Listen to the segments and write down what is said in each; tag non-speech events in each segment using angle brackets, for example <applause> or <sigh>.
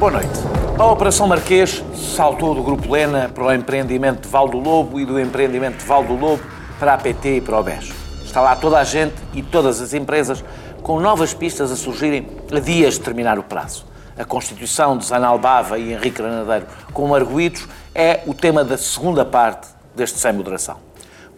Boa noite. A Operação Marquês saltou do Grupo Lena para o empreendimento de Val do Lobo e do empreendimento de Val do Lobo para a PT e para o BES. Está lá toda a gente e todas as empresas com novas pistas a surgirem a dias de terminar o prazo. A constituição de Zana Albava e Henrique Granadeiro como arguídos é o tema da segunda parte deste Sem Moderação.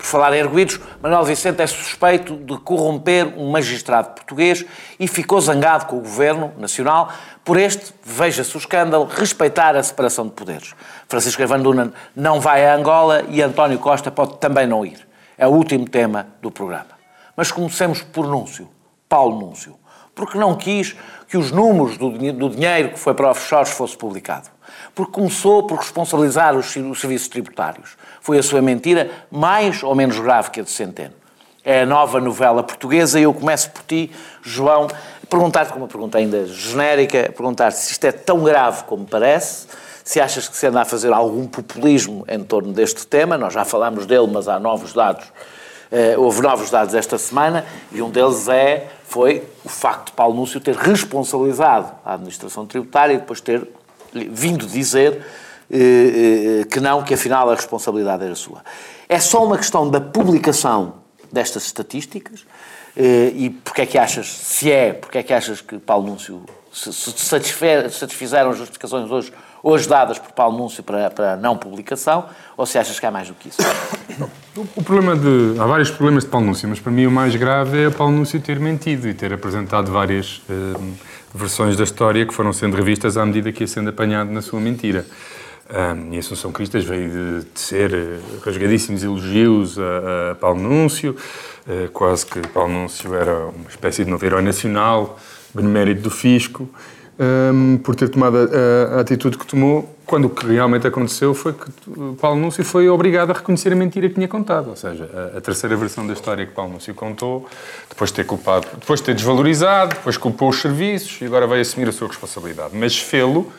Por falar em arguídos, Manuel Vicente é suspeito de corromper um magistrado português e ficou zangado com o governo nacional por este, veja-se o escândalo, respeitar a separação de poderes. Francisco Evan não vai a Angola e António Costa pode também não ir. É o último tema do programa. Mas comecemos por Núncio, Paulo Núncio, porque não quis que os números do, do dinheiro que foi para offshores fosse publicado. Porque começou por responsabilizar os serviços tributários. Foi a sua mentira mais ou menos grave que a de Centeno. É a nova novela portuguesa e eu começo por ti, João, perguntar-te, com uma pergunta ainda genérica, perguntar-te se isto é tão grave como parece, se achas que se anda a fazer algum populismo em torno deste tema, nós já falámos dele, mas há novos dados, uh, houve novos dados esta semana, e um deles é, foi o facto de Paulo Núncio ter responsabilizado a administração tributária e depois ter vindo dizer que não, que afinal a responsabilidade era sua. É só uma questão da publicação destas estatísticas, e porque é que achas, se é, porque é que achas que Paulo Núncio se, satisfizeram as justificações hoje, hoje dadas por Paulo Núncio para, para não publicação, ou se achas que há mais do que isso? O problema de. Há vários problemas de Paulo Núncio, mas para mim o mais grave é Paulo Núncio ter mentido e ter apresentado várias eh, versões da história que foram sendo revistas à medida que ia sendo apanhado na sua mentira. Um, e Assunção Cristas veio de tecer eh, rasgadíssimos elogios a, a Paulo Núncio, uh, quase que Paulo Núncio era uma espécie de novo herói nacional, benemérito do fisco, um, por ter tomado a, a, atitude que tomou, quando o que realmente aconteceu foi que Paulo Núncio foi obrigado a reconhecer a mentira que tinha contado. Ou seja, a, a terceira versão da história que Paulo Núncio contou, depois de ter culpado, depois de ter desvalorizado, depois culpou os serviços e agora veio assumir a sua responsabilidade. Mas fê-lo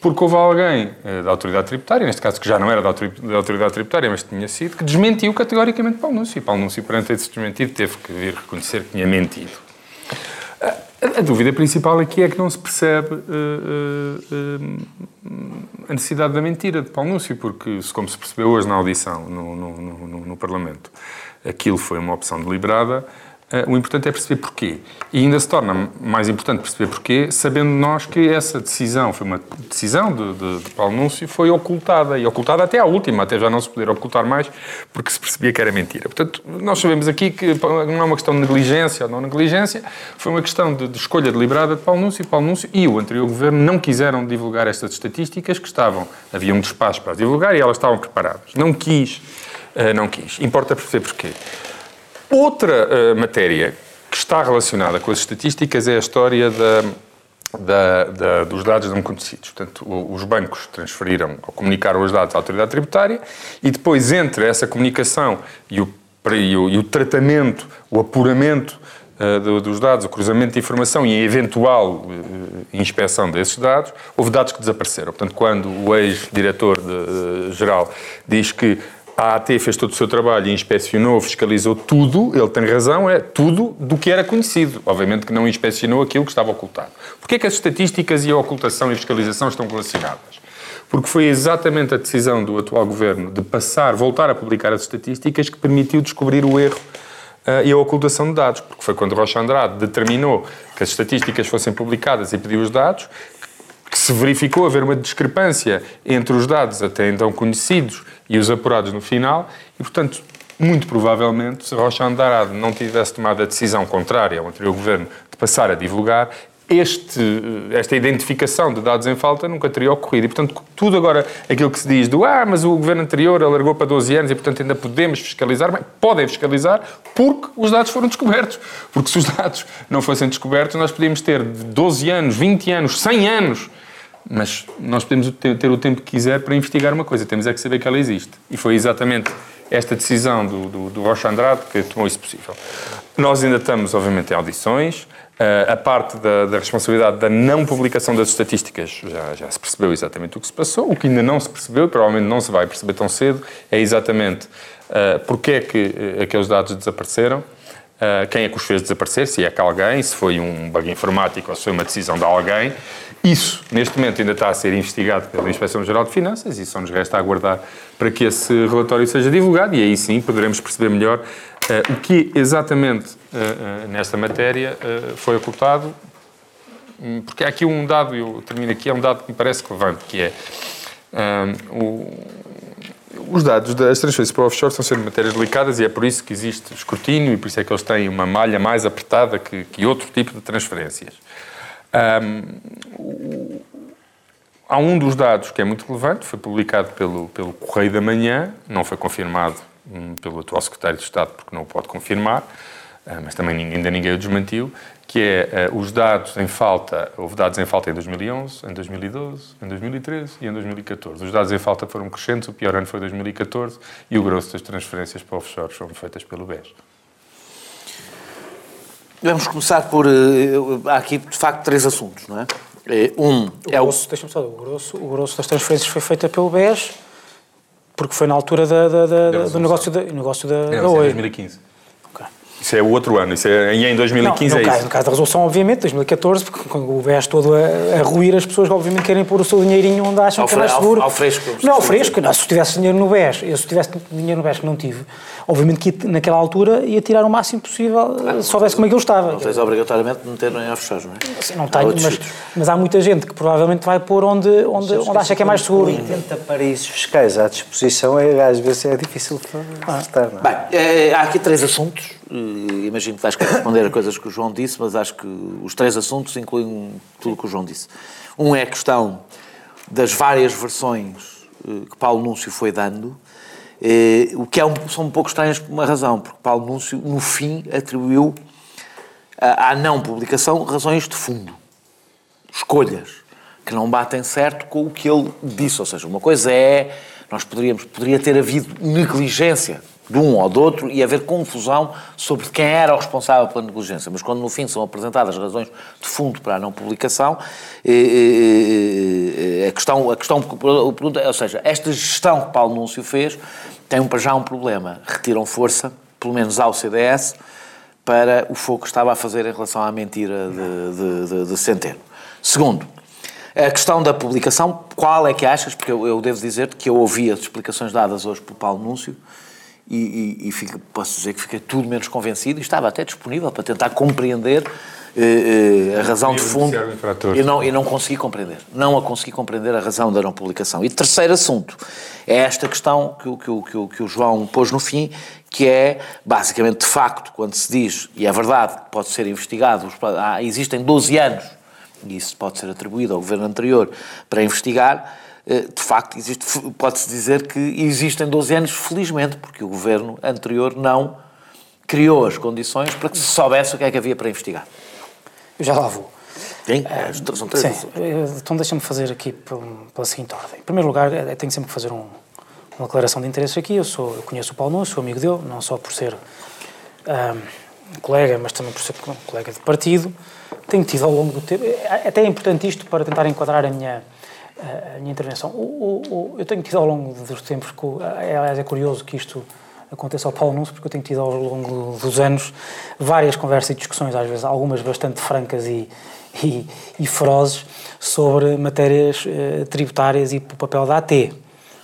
porque houve alguém eh, da autoridade tributária, neste caso que já não era da autoridade tributária, mas tinha sido, que desmentiu categoricamente Paulo Núncio. E Paulo Núncio, perante esse desmentido, teve que vir reconhecer que tinha mentido. A, dúvida principal aqui é que não se percebe uh, uh, a necessidade da mentira de Paulo Núncio, porque, como se percebeu hoje na audição no, no, no, no Parlamento, aquilo foi uma opção deliberada Uh, o importante é perceber porquê. E ainda se torna mais importante perceber porquê, sabendo nós que essa decisão foi uma decisão de, de, de Paulo Núncio, foi ocultada. E ocultada até à última, até já não se poder ocultar mais, porque se percebia que era mentira. Portanto, nós sabemos aqui que não é uma questão de negligência ou não negligência, foi uma questão de, de escolha deliberada de Paulo Núncio. Paulo Núncio e o anterior governo não quiseram divulgar estas estatísticas que estavam, havia um despacho para divulgar e elas estavam preparadas. Não quis, uh, não quis. Importa perceber porquê. Outra uh, matéria que está relacionada com as estatísticas é a história da, da, da, dos dados não conhecidos. Portanto, os bancos transferiram ou comunicaram os dados à autoridade tributária e depois, entre essa comunicação e o, e o, e o tratamento, o apuramento uh, dos dados, o cruzamento de informação e a eventual uh, inspeção desses dados, houve dados que desapareceram. Portanto, quando o ex-diretor-geral diz que a AT fez todo o seu trabalho e inspecionou, fiscalizou tudo, ele tem razão, é tudo do que era conhecido. Obviamente que não inspecionou aquilo que estava ocultado. Porquê é que as estatísticas e a ocultação e fiscalização estão relacionadas? Porque foi exatamente a decisão do atual governo de passar, voltar a publicar as estatísticas que permitiu descobrir o erro uh, e a ocultação de dados. Porque foi quando Rocha Andrade determinou que as estatísticas fossem publicadas e pediu os dados, que se verificou haver uma discrepância entre os dados até então conhecidos e os apurados no final, e portanto, muito provavelmente, se Rocha Andrade não tivesse tomado a decisão contrária ao anterior governo de passar a divulgar, este, esta identificação de dados em falta nunca teria ocorrido. E, portanto, tudo agora, aquilo que se diz do ah, mas o governo anterior alargou para 12 anos e, portanto, ainda podemos fiscalizar, bem, podem fiscalizar porque os dados foram descobertos. Porque se os dados não fossem descobertos, nós podíamos ter 12 anos, 20 anos, 100 anos mas nós podemos ter, o tempo que quiser para investigar uma coisa, temos é que saber que ela existe. E foi exatamente esta decisão do, do, do Rocha Andrade que tomou isso possível. Nós ainda estamos, obviamente, em audições. Uh, a parte da, da, responsabilidade da não publicação das estatísticas já, já, se percebeu exatamente o que se passou. O que ainda não se percebeu, e provavelmente não se vai perceber tão cedo, é exatamente uh, porque é que uh, aqueles dados desapareceram uh, quem é que os fez desaparecer, se é que alguém, se foi um bug informático ou se foi uma decisão de alguém. Isso, neste momento, ainda está a ser investigado pela Inspeção-Geral de Finanças e só nos resta aguardar para que esse relatório seja divulgado e aí sim poderemos perceber melhor uh, o que exatamente uh, nesta matéria foi ocultado, hum, porque há aqui um dado, eu termino aqui, é um dado que me parece relevante, que é o, os dados das transferências para o offshore estão sendo matérias delicadas e é por isso que existe escrutínio e por isso é que eles têm uma malha mais apertada que, que outro tipo de transferências. Um, há um dos dados que é muito relevante, foi publicado pelo, pelo Correio da Manhã, não foi confirmado um, pelo atual Secretário de Estado porque não o pode confirmar, uh, mas também ainda ninguém o desmentiu, que é uh, os dados em falta, houve dados em falta em 2011, em 2012, em 2013 e em 2014. Os dados em falta foram crescentes, o pior ano foi 2014 e o grosso das transferências para offshore foram feitas pelo BES. Vamos começar por. Uh, há aqui, de facto, três assuntos, não é? Eh, um o é grosso, o. Deixa-me só, o grosso, o grosso das transferências foi feita pelo BES, porque foi na altura da, da, da, da do negócio da, negócio da, é, da Oi. 2015. Isso é o outro ano, isso é, em 2015 não, no é caso, isso. No caso da resolução, obviamente, 2014, porque quando o BES todo a, a ruir, as pessoas obviamente querem pôr o seu dinheirinho onde acham ao que é mais seguro. Ao, ao fresco. Não, ao fresco. Não, se tivesse dinheiro no BES, eu se tivesse dinheiro no BES que não tive, obviamente que naquela altura ia tirar o máximo possível, se soubesse como é que ele estava. Não tens obrigatoriamente de meter em offshore, não é? Sim, não tenho, mas, mas, há muita gente que provavelmente vai pôr onde, onde, onde acha que é mais seguro. 80 paraísos fiscais à disposição, é, às vezes é difícil de estar. Não é? Bem, é, há aqui três assuntos imagino que vais responder a coisas que o João disse, mas acho que os três assuntos incluem tudo o que o João disse. Um é a questão das várias versões uh, que Paulo Núncio foi dando, uh, o que é um, são um pouco estranhas por uma razão, porque Paulo Núncio, no fim, atribuiu à não publicação razões de fundo, escolhas, que não batem certo com o que ele disse. Ou seja, uma coisa é, nós poderíamos, poderia ter havido negligência de um ou do outro e haver confusão sobre quem era o responsável pela negligência. Mas quando no fim são apresentadas razões de fundo para a não publicação, eh, eh, eh, a questão, a questão, ou seja, esta gestão que Paulo Núncio fez tem para já um problema. Retiram força, pelo menos ao CDS, para o fogo que estava a fazer em relação à mentira de, de, de, de Centeno. Segundo, a questão da publicação, qual é que achas? Porque eu, eu devo dizer-te que eu ouvi as explicações dadas hoje por Paulo Núncio, e, e, e fico, posso dizer que fiquei tudo menos convencido e estava até disponível para tentar compreender eh, eh, a razão de fundo e não, e não consegui compreender. Não a consegui compreender a razão da não publicação. E terceiro assunto é esta questão que, que, que, que o João pôs no fim, que é, basicamente, de facto, quando se diz, e é verdade, pode ser investigado, existem 12 anos, e isso pode ser atribuído ao governo anterior, para investigar, de facto, pode-se dizer que existem 12 anos, felizmente, porque o governo anterior não criou as condições para que se soubesse o que é que havia para investigar. Eu já lá vou. Sim, uh, são três. Sim, então deixa-me fazer aqui pela seguinte ordem. Em primeiro lugar, tenho sempre que fazer um, uma declaração de interesse aqui. Eu, sou, eu conheço o Paulo Nunes, sou amigo dele, não só por ser um, colega, mas também por ser colega de partido. Tenho tido ao longo do tempo. É, até é importante isto para tentar enquadrar a minha a minha intervenção. O, o, o, eu tenho tido ao longo dos tempos, aliás é curioso que isto aconteça ao Paulo Núncio, porque eu tenho tido ao longo dos anos várias conversas e discussões, às vezes algumas bastante francas e, e, e ferozes, sobre matérias uh, tributárias e o papel da AT.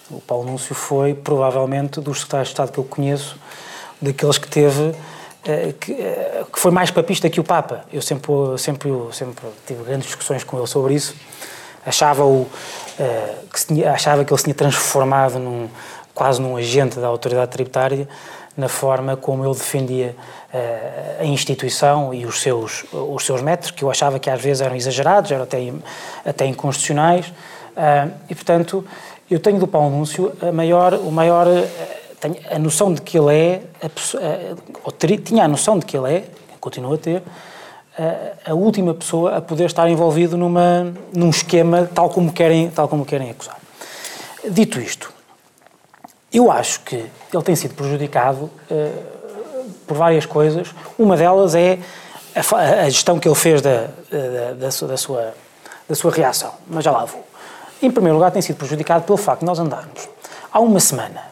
O Paulo Núncio foi, provavelmente, dos secretários de Estado que eu conheço, daqueles que teve eh, que, eh, que, foi mais papista que o Papa. Eu sempre, sempre, sempre tive grandes discussões com ele sobre isso achava-o uh, que tinha, achava que ele se tinha transformado num, quase num agente da autoridade tributária na forma como ele defendia uh, a instituição e os seus, os seus métodos, que eu achava que às vezes eram exagerados, eram até, até inconstitucionais, uh, e portanto eu tenho do Paulo Núncio a maior, o maior, tenho a noção de que ele é, ou tinha a noção de que ele é, continua a ter, a, última pessoa a poder estar envolvido numa, num esquema tal como querem, tal como querem acusar. Dito isto, eu acho que ele tem sido prejudicado uh, por várias coisas. Uma delas é a, a gestão que ele fez da, da, da, sua, da, sua, da sua reação, mas já lá vou. Em primeiro lugar, tem sido prejudicado pelo facto de nós andarmos há uma semana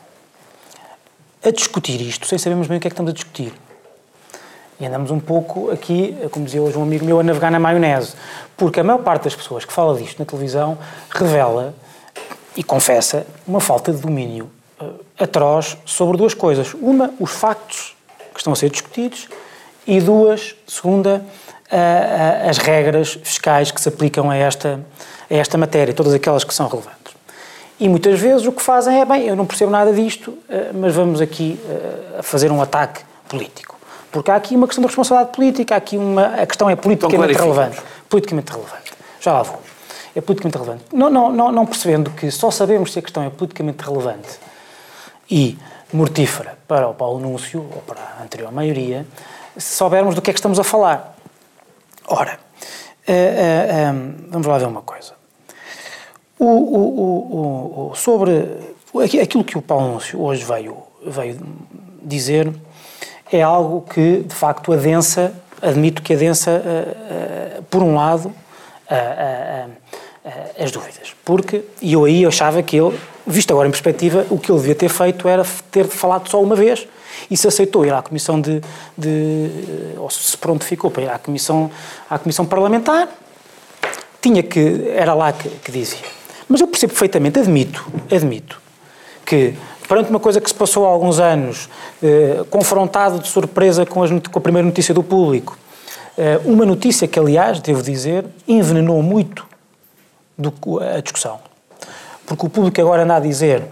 a discutir isto sem sabermos bem o que é que estamos a discutir. E andamos um pouco aqui, como dizia hoje um amigo meu, a navegar na maionese. Porque a maior parte das pessoas que fala disto na televisão revela e confessa uma falta de domínio uh, atroz sobre duas coisas. Uma, os factos que estão a ser discutidos e duas, segunda, as regras fiscais que se aplicam a esta, a esta matéria, todas aquelas que são relevantes. E muitas vezes o que fazem é, bem, eu não percebo nada disto, mas vamos aqui fazer um ataque político. Porque há aqui uma questão de responsabilidade política, há aqui uma. A questão é politicamente então, relevante. Politicamente relevante. Já lá vou. É politicamente relevante. Não, não, não, não percebendo que só sabemos se a questão é politicamente relevante e mortífera para o Paulo Núncio, ou para a anterior maioria, se soubermos do que é que estamos a falar. Ora, uh, uh, um, vamos lá ver uma coisa. O, o, o, sobre aquilo que o Paulo Núncio hoje veio, veio dizer é algo que, de facto, adensa, admito que adensa, uh, uh, por um lado, uh, as dúvidas. Porque, e eu aí achava que ele, visto agora em perspectiva, o que ele devia ter feito era ter falado só uma vez e se aceitou ir à comissão de, de ou se pronto ficou para ir à comissão, à comissão parlamentar, tinha que, era lá que, que dizia. Mas eu percebo perfeitamente, admito, admito, que perante uma coisa que se passou há alguns anos, eh, confrontado de surpresa com, as, com, a primeira notícia do público, eh, uma notícia que, aliás, devo dizer, envenenou muito do, a discussão. Porque o público agora anda a dizer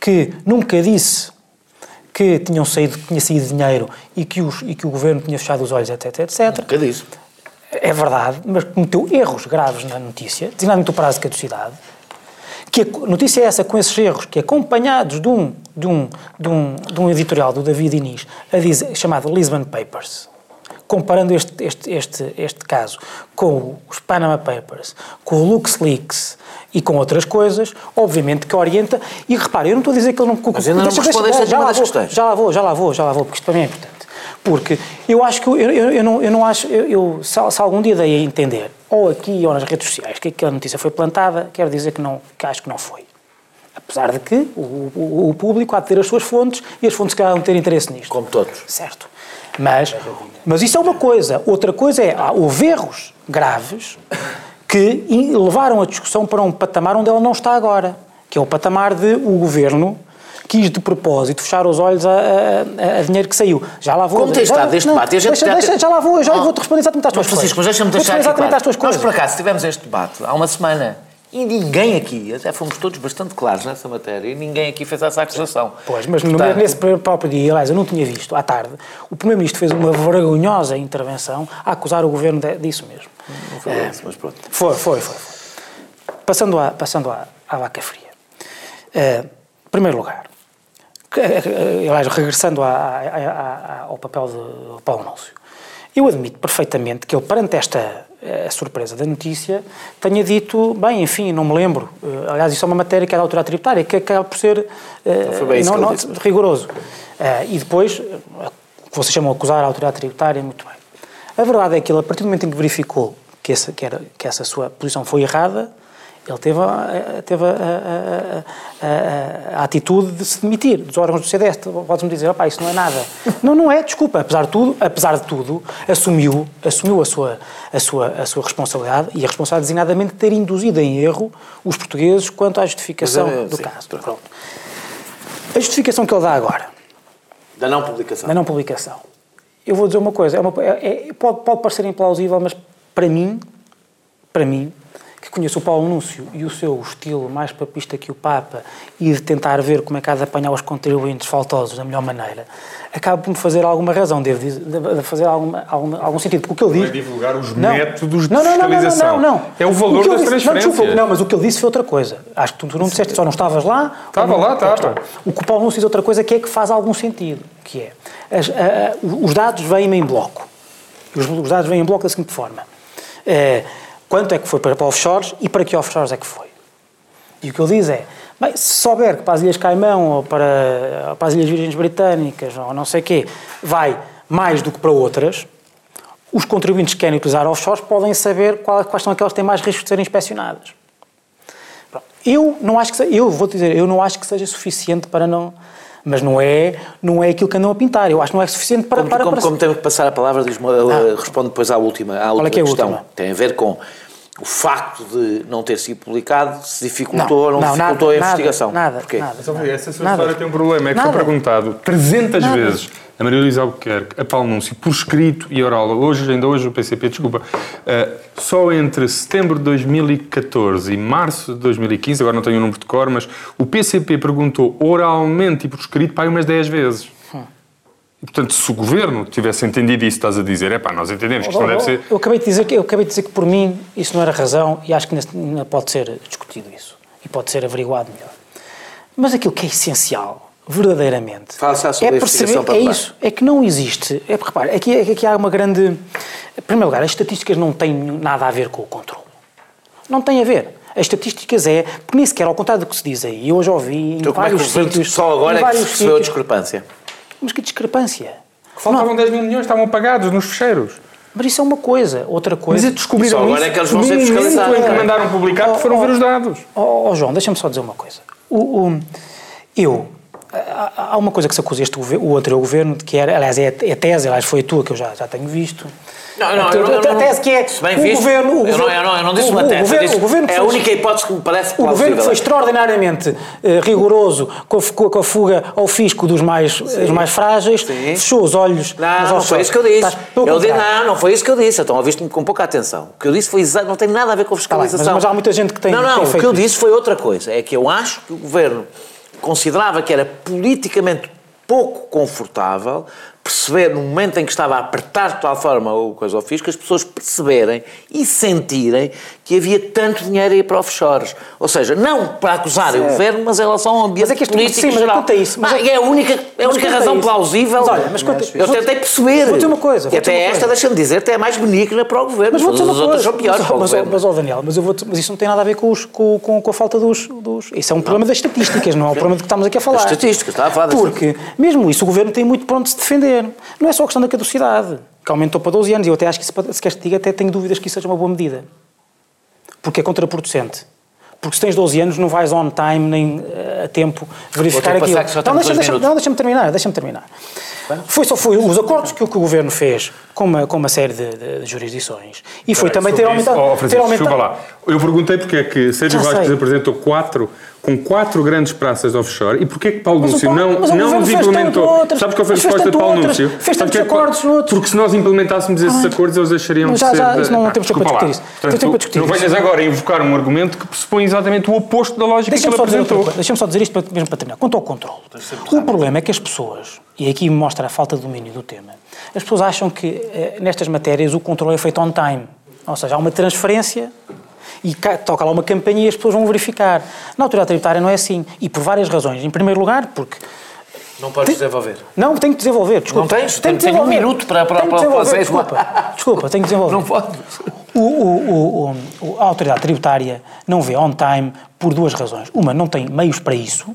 que nunca disse que tinham saído, tinha saído dinheiro e que, os, e que o governo tinha fechado os olhos, etc, etc. Nunca disse. É verdade, mas cometeu erros graves na notícia, designadamente o prazo de caducidade, que a notícia é essa, com esses erros, que acompanhados de um, de um, de um, de um editorial do David Inês, dizer, chamado Lisbon Papers, comparando este, este, este, este caso com os Panama Papers, com o LuxLeaks e com outras coisas, obviamente que orienta. E repare, eu não estou a dizer que ele não. Mas ainda não deixa, deixa, já, lá vou, já lá vou, já lá vou, já lá vou, porque isto para mim é importante. Porque eu acho que eu, eu, eu, não, eu não acho, eu, eu se, se, algum dia dei a entender, ou aqui ou nas redes sociais, que aquela notícia foi plantada, quero dizer que, não, que acho que não foi. Apesar de que o, o, o público há de ter as suas fontes e as fontes que há de ter interesse nisto. Como todos. Certo. Mas, mas isso é uma coisa. Outra coisa é, houve erros graves que levaram a discussão para um patamar onde ela não está agora, que é o patamar de o governo quis de propósito fechar os olhos a, a, a dinheiro que saiu. Já lá vou. Como tem estado este debate? Deixa, deixa, já lá vou, já oh. vou-te responder exatamente às tuas coisas. Francisco, mas deixa-me deixar exatamente às tuas coisas. Nós, por acaso, tivemos este debate há uma semana e ninguém aqui, até fomos todos bastante claros nessa matéria, e ninguém aqui fez essa acusação. Pois, mas Portanto, nesse próprio dia, aliás, eu não tinha visto, à tarde, o Primeiro-Ministro fez uma vergonhosa intervenção a acusar o Governo de, disso mesmo. Não foi é, isso, mas pronto. Foi, foi, foi. Passando, à, passando à, à vaca fria. Uh, em primeiro lugar, aliás, regressando ao papel de Paulo Núncio, eu admito perfeitamente que ele, perante esta surpresa da notícia, tenha dito, bem, enfim, não me lembro. Uh, aliás, isso é uma matéria que é da autoridade tributária, que acaba por ser uh, não, não, rigoroso. Uh, e depois, que vocês chamam de acusar a autoridade tributária, muito bem. A verdade é que ele, a partir do momento em que verificou que essa, que era, que essa sua posição foi errada, ele teve, a, teve a, a, a, atitude de se demitir dos órgãos do CDS. Podes-me dizer, opá, isso não é nada. não, não é, desculpa. Apesar de tudo, apesar de tudo assumiu, assumiu a, sua, a, sua, a sua responsabilidade e a responsabilidade designadamente de ter induzido em erro os portugueses quanto à justificação é, do sim, caso. Pronto. A justificação que ele dá agora. Da não publicação. Da não publicação. Eu vou dizer uma coisa, é uma, é, é, pode, pode parecer implausível, mas para mim, para mim, que conheço o Paulo Núncio e o seu estilo mais papista que o Papa e de tentar ver como é que há de apanhar os contribuintes faltosos da melhor maneira, acaba por me fazer alguma razão, devo dizer, de fazer alguma, algum, algum sentido. Porque o que ele diz... Não é divulgar os não, métodos não, de fiscalização. Não, não, não, não, É o valor o das disse, transferências. Não, não, mas o que ele disse foi outra coisa. Acho que tu, tu não disseste, só não estavas lá. Estava lá, estava. O que o Paulo Núncio diz outra coisa que é que faz algum sentido, que é, as, a, a, os dados vêm em bloco. Os, os dados vêm em bloco da seguinte forma. É, quanto é que foi para offshores e para que offshores é que foi. E o que ele diz é, bem, se souber que para as Ilhas Caimão ou para, para as Ilhas Virgens Britânicas ou não sei o quê, vai mais do que para outras, os contribuintes que querem utilizar offshores podem saber quais são aquelas que têm mais risco de serem inspecionadas. Eu não acho que eu vou dizer, eu não acho que seja suficiente para não Mas não é, não é aquilo que andam a pintar. Eu acho que não é suficiente para... Como, para, como, para... como temos que passar a palavra, diz uh, responde depois à última, à última é que é a questão. última? Tem a ver com o facto de não ter sido publicado, se dificultou Não, ou não, não, dificultou nada, a investigação. nada, Porquê? nada. Mas, óbvio, essa sua Nada. história tem um problema. É que Nada. foi perguntado 300 Nada. vezes a Maria Luísa Albuquerque, a Paulo Núncio, por escrito e oral, hoje, ainda hoje o PCP, desculpa, eh, só entre setembro de 2014 e março de 2015, agora não tenho o número de cor, mas o PCP perguntou oralmente e por escrito para aí umas 10 vezes. E, portanto, se o governo tivesse entendido isso, estás a dizer, é pá, nós entendemos que isto não deve ser. Eu acabei de dizer que eu acabei de dizer que por mim isso não era razão e acho que ainda- pode ser discutido isso e pode ser averiguado melhor. Mas aquilo que é essencial, verdadeiramente, sobre é perceber, é isso, é que não existe. É, repare, aqui, aqui há uma grande. Em primeiro lugar, as estatísticas não têm nada a ver com o controle. Não tem a ver. As estatísticas é, porque nem sequer, ao contrário do que se diz aí, eu já ouvi em Então, como é que vários sítios. só agora em é que vários se percebeu a sítios- discrepância? Mas que discrepância. Faltavam 10 mil milhões, estavam apagados nos fecheiros. Mas isso é uma coisa. Outra coisa. Mas é descobriram Só agora isso é que eles vão ser fiscalizados, em que não mandaram publicar, que foram ver os dados. Ó ó, João, deixa-me só dizer uma coisa. O, o- eu. Há uma coisa que se acusa este governo, o anterior governo, de que era, aliás, é a é a tese, aliás, foi a tua que eu já, já tenho visto. Não, não, eu eu não- tese que é se bem o visto, governo. O eu, não, governo- eu, não, eu não disse uma tese, eu governo- disse, o governo é a única hipótese que me parece O governo que plausível. foi extraordinariamente eh, rigoroso com a, com a fuga ao fisco dos mais, dos mais frágeis, Sim. fechou os olhos. Não, não foi isso que eu disse. Estás- Eu disse não, não foi isso que eu disse. Então, ouviste-me com pouca atenção. O que eu disse foi exato, não tem nada a ver com a Tá bem, mas- fiscalização. mas há muita gente que tem- Não, não, tem o que eu isso. disse foi outra coisa. É que eu acho que o governo considerava que era politicamente pouco confortável perceber, no momento em que estava a apertar de tal forma o coisa ao fisco, as pessoas perceberem e sentirem que havia tanto dinheiro a ir para offshores. Ou seja, não para acusarem o governo, mas em relação ao ambiente Mas é que este- político sim, mas geral. quanto a isso, mas Ah, é- é a única, é a única razão isso- plausível. Mas olha, mas quanto a- eu tentei perceber. Vou dizer uma coisa, E até uma esta, deixa-me dizer, até é mais benigna para o governo. Mas vou dizer uma as outras coisa. são piores mas, para o mas, governo. mas, ó, Daniel, mas, eu vou mas isso não tem nada a ver com, os, com, com, com a falta dos, dos. Isso é um problema das estatísticas, não é o problema de que estamos aqui a falar. Das estatísticas, está a falar Porque, mesmo isso, o governo tem muito para onde se defender. Não é só a questão da caducidade, que aumentou para 12 anos. E eu até acho que, se queres que te diga, até tenho dúvidas que isso seja uma boa medida. Porque é contraproducente. Porque se tens 12 anos não vais on time nem eh, a tempo verificar aquilo. Então, temos deixa, deixa, não, deixa-me terminar, deixa-me terminar. Foi só foi os acordos que, o que o governo fez com uma, com uma série de, de- de jurisdições e foi também ter Sobre isso- aumentado. Oh, ter aumentado lá. Eu perguntei porque é que Sérgio sei. apresentou quatro, com quatro grandes praças offshore e porque é que Paulo Mas o Núncio Paulo- não, não os implementou? outras, Sabes qual foi a resposta de Paulo outras, Núncio? fez tantos que é que- acordos noutros. Porque se nós implementássemos esses acordos, eles Mas de já- ser... já, de- isso não temos tempo para discutir isso. Portanto, Não tempo para discutir não venhas agora invocar um argumento que pressupõe exatamente o oposto da lógica que ele apresentou. deixa-me só dizer isto mesmo para terminar. Quanto ao controle, o problema é que as pessoas, e aqui mostra a falta de domínio do tema, as pessoas acham que eh, nestas matérias o controle é feito on time. Ou seja, há uma transferência e ca- toca lá uma campanha e as pessoas vão verificar. Na autoridade tributária não é assim. E por várias razões. Em primeiro lugar, porque. Não podes desenvolver. Não, tenho que desenvolver. Desculpa. Não tens? Tenho que Tenho um desenvolver. minuto para- para- para- para desenvolver, fazer- Desculpa, desculpa, tenho que desenvolver. Não podes. O, o- o- a autoridade tributária não vê on time por duas razões. Uma, não tem meios para isso.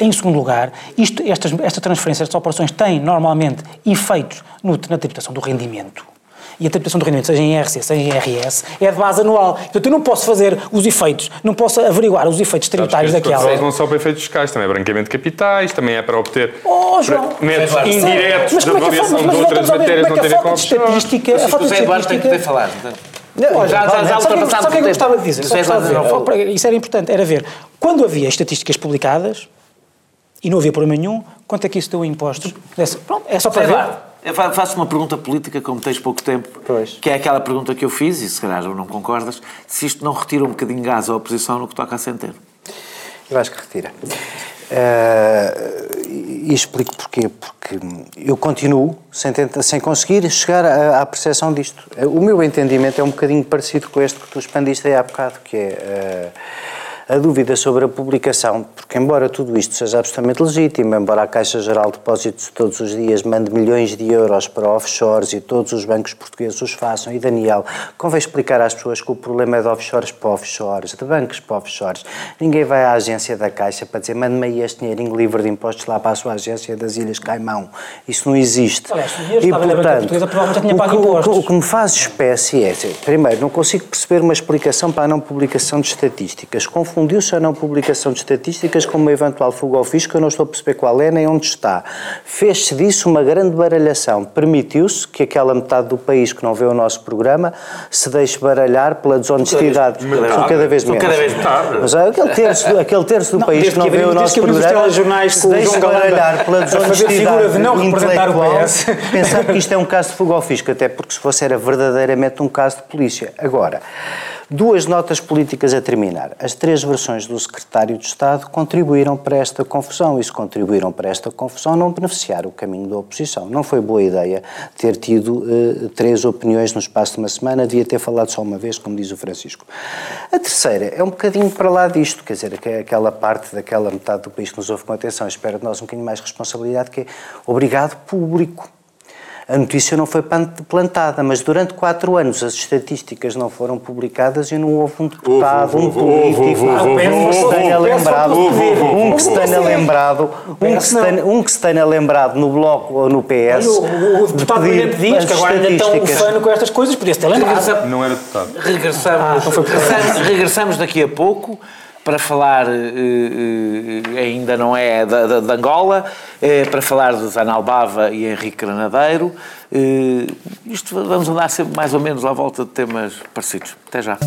Em segundo lugar, isto, estas, estas transferências, estas operações têm normalmente efeitos no- na tributação do rendimento. E a tributação do rendimento, seja em IRC, seja em IRS, é de base anual. Portanto, eu não posso fazer os efeitos, não posso averiguar os efeitos tributários Sabes que estes daquela. não só para efeitos fiscais, também é branqueamento de capitais, também é para obter Oh, João! métodos Eduardo, indiretos Mas de como é que a avaliação mas de outras a matérias não é terem a com de offshore. estatística, a falta O de José Eduardo tem que estatística... poder falar. já- já- já sabe o que- ultrapassado Sabe o que é eu gostava de dizer? Isso Só gostava de verdade, dizer. não. Para- Isso era importante, era ver. Quando havia estatísticas publicadas, e não havia problema nenhum, quanto é que isso deu em impostos? Pronto, é só para ver. Eu fa- faço uma pergunta política, como tens pouco tempo, Pois. que é aquela pergunta que eu fiz, e se calhar não concordas, se isto não retira um bocadinho de gás à oposição no que toca a centeno. Eu acho que retira. Eh, e explico porquê. Porque eu continuo sem, tenta- sem conseguir chegar à, à percepção disto. Eh, O meu entendimento é um bocadinho parecido com este que tu expandiste aí há bocado, que é eh, a dúvida sobre a publicação, porque embora tudo isto seja absolutamente legítimo, embora a Caixa Geral de Depósitos todos os dias mande milhões de euros para offshores e todos os bancos portugueses os façam, e Daniel, convém explicar às pessoas que o problema é de offshores para offshores, de bancos para offshores. Ninguém vai à agência da Caixa para dizer mande-me aí este dinheirinho livre de impostos lá para a sua agência das Ilhas Caimão. Isso não existe. Aliás, se o dinheiro estava na banca portuguesa, provavelmente já tinha o que- o que- impostos. o que me faz espécie é, primeiro, não consigo perceber uma explicação para a não publicação de estatísticas. Confundo confundiu-se a não publicação de estatísticas com uma eventual fuga ao fisco, eu não estou a perceber qual é nem onde está. Fez-se disso uma grande baralhação. Permitiu-se que aquela metade do país que não vê o nosso programa se deixe baralhar pela desonestidade. São cada vez menos. Cada vez menos. Mas aquele terço, aquele terço do país que não vê o nosso programa se deixe baralhar pela desonestidade de não intelectual, pensar que isto é um caso de fuga ao fisco, até porque se fosse era verdadeiramente um caso de polícia. Agora, duas notas políticas a terminar. As três versões do secretário de Estado contribuíram para esta confusão e se contribuíram para esta confusão não beneficiaram o caminho da oposição. Não foi boa ideia ter tido eh, três opiniões no espaço de uma semana, devia ter falado só uma vez, como diz o Francisco. A terceira é um bocadinho para lá disto, quer dizer, que é aquela parte daquela metade do país que nos ouve com atenção, espera de nós um bocadinho mais responsabilidade, que é obrigado público. A notícia não foi plantada, mas durante quatro anos as estatísticas não foram publicadas e não houve um deputado, um político, um que se tenha lembrado, um que se tenha lembrado, um que se tenha, lembrado no Bloco ou no PS. O, deputado Brilhante Dias, as que agora ainda tão ufano com estas coisas, podia-se ter lembrado. Não era deputado. Regressamos, regressamos, regressamos daqui a pouco para falar, eh, eh, ainda não é da, da- Angola, eh, para falar de Zanalbava e Henrique Granadeiro. Eh, isto vamos andar sempre mais ou menos à volta de temas parecidos. Até já.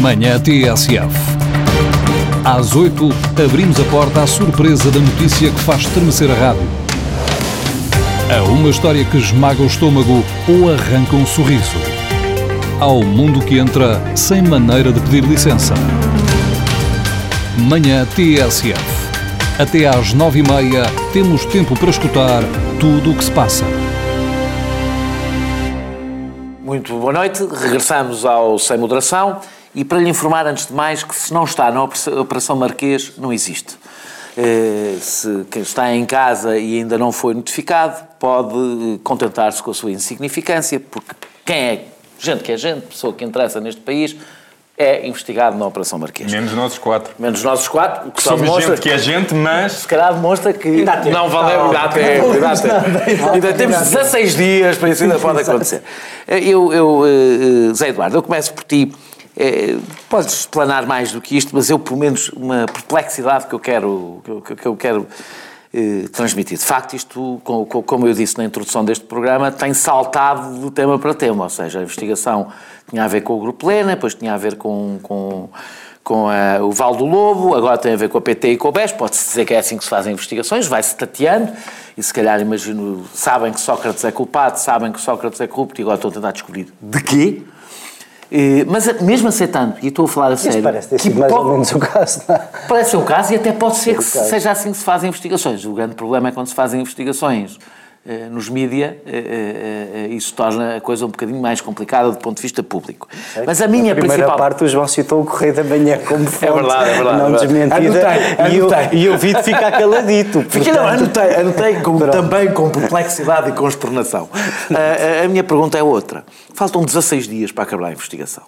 Manhã TSF. Às 8, abrimos a porta à surpresa da notícia que faz estremecer a rádio. A uma história que esmaga o estômago ou arranca um sorriso. Ao mundo que entra sem maneira de pedir licença. Manhã TSF. Até às 9h30 temos tempo para escutar tudo o que se passa. Muito boa noite. Regressamos ao Sem Moderação e para lhe informar, antes de mais, que se não está na Opera- Operação Marquês, não existe. Eh, Se quem está em casa e ainda não foi notificado, pode eh, contentar-se com a sua insignificância, porque quem é gente que é gente, pessoa que interessa neste país, é investigado na Operação Marquês. Menos nós quatro. Menos nós os quatro, o que só Somos demonstra gente que é gente, mas se calhar demonstra que não valeu, ainda há tempo, ainda há tempo. Ainda temos 16 dias para isso ainda pode <laughs> acontecer. Eu, eu, eh, Zé Eduardo, eu começo por ti. Eh, Podes explanar mais do que isto, mas eu, pelo menos, uma perplexidade que eu quero, que eu, que eu quero eh, transmitir. De facto, isto, co- co- como eu disse na introdução deste programa, tem saltado de tema para tema, ou seja, a investigação tinha a ver com o Grupo Lena, depois tinha a ver com, com, com a- o Val do Lobo, agora tem a ver com a PT e com o BES, pode-se dizer que é assim que se fazem investigações, vai-se tateando, e se calhar, imagino, sabem que Sócrates é culpado, sabem que Sócrates é corrupto, e agora estão a tentar descobrir de quê. Eh, Mas mesmo aceitando, e estou a falar a Isso sério... parece ter sido mais ou pode- menos o caso, não é? Parece ser o caso e até pode ser que seja assim que se fazem investigações. O grande problema é quando se fazem investigações eh, nos mídia, eh, eh, eh, isso torna a coisa um bocadinho mais complicada do ponto de vista público. Mas a minha Na primeira principal... parte o João citou o Correio da Manhã como fonte <laughs> verdade, é verdade, não é verdade. desmentida Anotei, e eu, anotei. e eu vi de ficar <laughs> caladito. Fiquei, não, portanto- anotei, anotei com- também com perplexidade e consternação. <laughs> A, a minha pergunta é outra. Faltam 16 dias para acabar a investigação.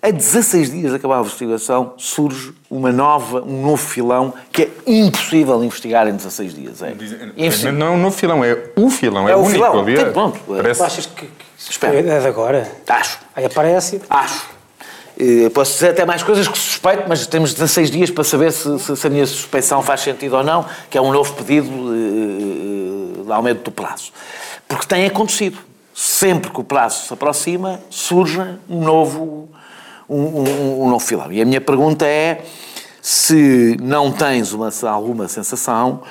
A 16 dias de acabar a investigação surge uma nova, um novo filão que é impossível investigar em 16 dias. É, Impossível. não é um novo filão, é o filão, é, É o único. filão. aliás. Tem- pronto. Parece- Tu achas que, que Espera. é de agora? Acho. Aí aparece. Acho. Eh, Posso dizer até mais coisas que suspeito, mas temos 16 dias para saber se, se- se a minha suspeição faz sentido ou não, que é um novo pedido eh, de aumento do prazo. Porque tem acontecido. Sempre que o prazo se aproxima, surge um novo, um, um- um novo filão. E a minha pergunta é se não tens uma, alguma sensação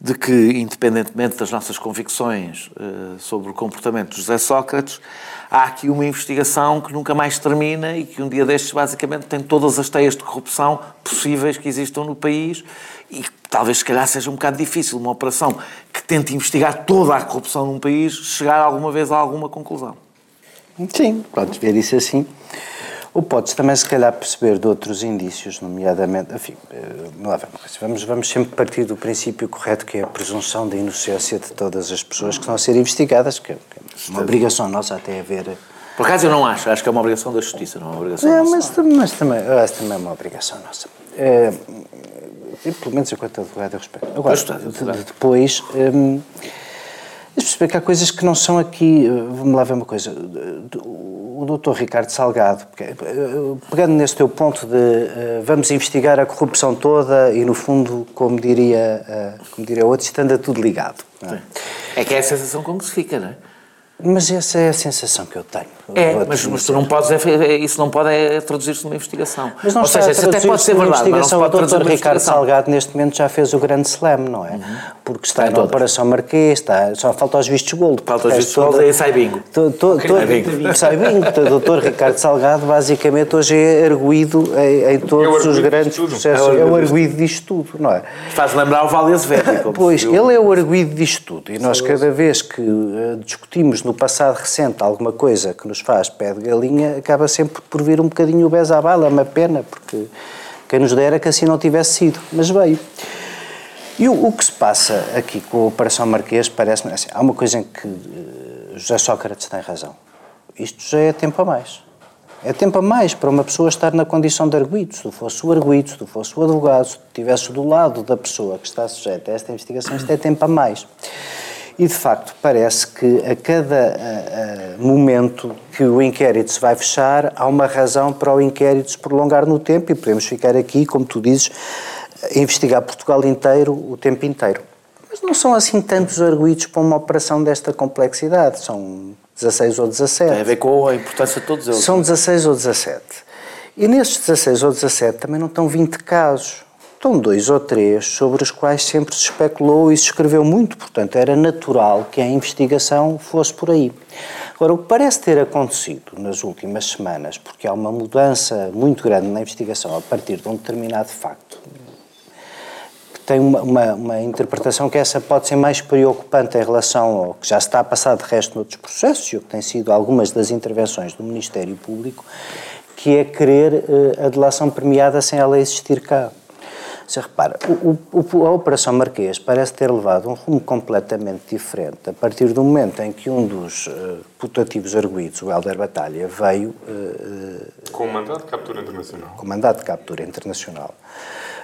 de que, independentemente das nossas convicções eh, sobre o comportamento de José Sócrates, há aqui uma investigação que nunca mais termina e que um dia destes, basicamente, tem todas as teias de corrupção possíveis que existam no país e talvez, se calhar, seja um bocado difícil uma operação que tente investigar toda a corrupção num país chegar alguma vez a alguma conclusão. Sim, podes ver isso assim. Ou podes também, se calhar, perceber de outros indícios, nomeadamente. Enfim, eh. Vamos, vamos sempre partir do princípio correto, que é a presunção da inocência de todas as pessoas que estão a ser investigadas, que é é uma obrigação nossa até haver. Por acaso, eu não acho. Acho que é uma obrigação da justiça, não é uma obrigação Não, nossa. mas, mas também, acho também é uma obrigação nossa. É, pelo menos enquanto advogado eu respeito. Agora, de- depois, hum, perceber que há coisas que não são aqui. Vamos lá ver uma coisa. O doutor Ricardo Salgado, pegando nesse teu ponto de vamos investigar a corrupção toda e, no fundo, como diria, como diria outro, isto anda tudo ligado. É? é que é a sensação com que se fica, não é? Mas essa é a sensação que eu tenho. É, mas, mas tu não podes, é, é, isso não pode é, traduzir-se numa investigação. Mas não Ou seja, a até pode ser verdade, mas não o doutor Ricardo Salgado neste momento já fez o grande slam, não é? Uhum. Porque está, na Operação Marquês, está, só falta os vistos gold. Falta os vistos gold e sai bingo. To, to, to, sai bingo. <laughs> Sai bingo. O doutor Ricardo Salgado basicamente hoje é arguído em, em todos os grandes processos. É o arguído disto tudo, não é? Faz lembrar o Vale Azevedo. Pois, ele é o arguído disto tudo e nós cada vez que uh, discutimos no passado recente alguma coisa que nos faz pé de galinha, acaba sempre por vir um bocadinho o bés à bala, é uma pena, porque quem nos dera que assim não tivesse sido, mas veio. E o, o que se passa aqui com a Operação Marquês parece-me assim, há uma coisa em que uh, José Sócrates tem razão. Isto já é tempo a mais. É tempo a mais para uma pessoa estar na condição de arguído. Se tu fosse o arguído, se tu fosse o advogado, se tu estivesse do lado da pessoa que está sujeita a esta investigação, isto é tempo a mais. E, de facto, parece que a cada uh, uh, momento que o inquérito se vai fechar, há uma razão para o inquérito se prolongar no tempo e podemos ficar aqui, como tu dizes, a investigar Portugal inteiro o tempo inteiro. Mas não são assim tantos arguídos para uma operação desta complexidade, são 16 ou 17. Tem a ver com a importância de todos eles. São 16 ou 17. E nestes 16 ou 17 também não estão 20 casos estão dois ou três sobre os quais sempre se especulou e se escreveu muito, portanto era natural que a investigação fosse por aí. Agora, o que parece ter acontecido nas últimas semanas, porque há uma mudança muito grande na investigação a partir de um determinado facto, que tem uma, uma, uma interpretação que essa pode ser mais preocupante em relação ao que já está a passar de resto noutros processos e o que tem sido algumas das intervenções do Ministério Público, que é querer uh, a delação premiada sem ela existir cá. Você repara, o, o, a Operação Marquês parece ter levado um rumo completamente diferente a partir do momento em que um dos uh, putativos arguídos, o Helder Batalha, veio. Uh, com mandato de captura internacional. Com mandato de captura internacional.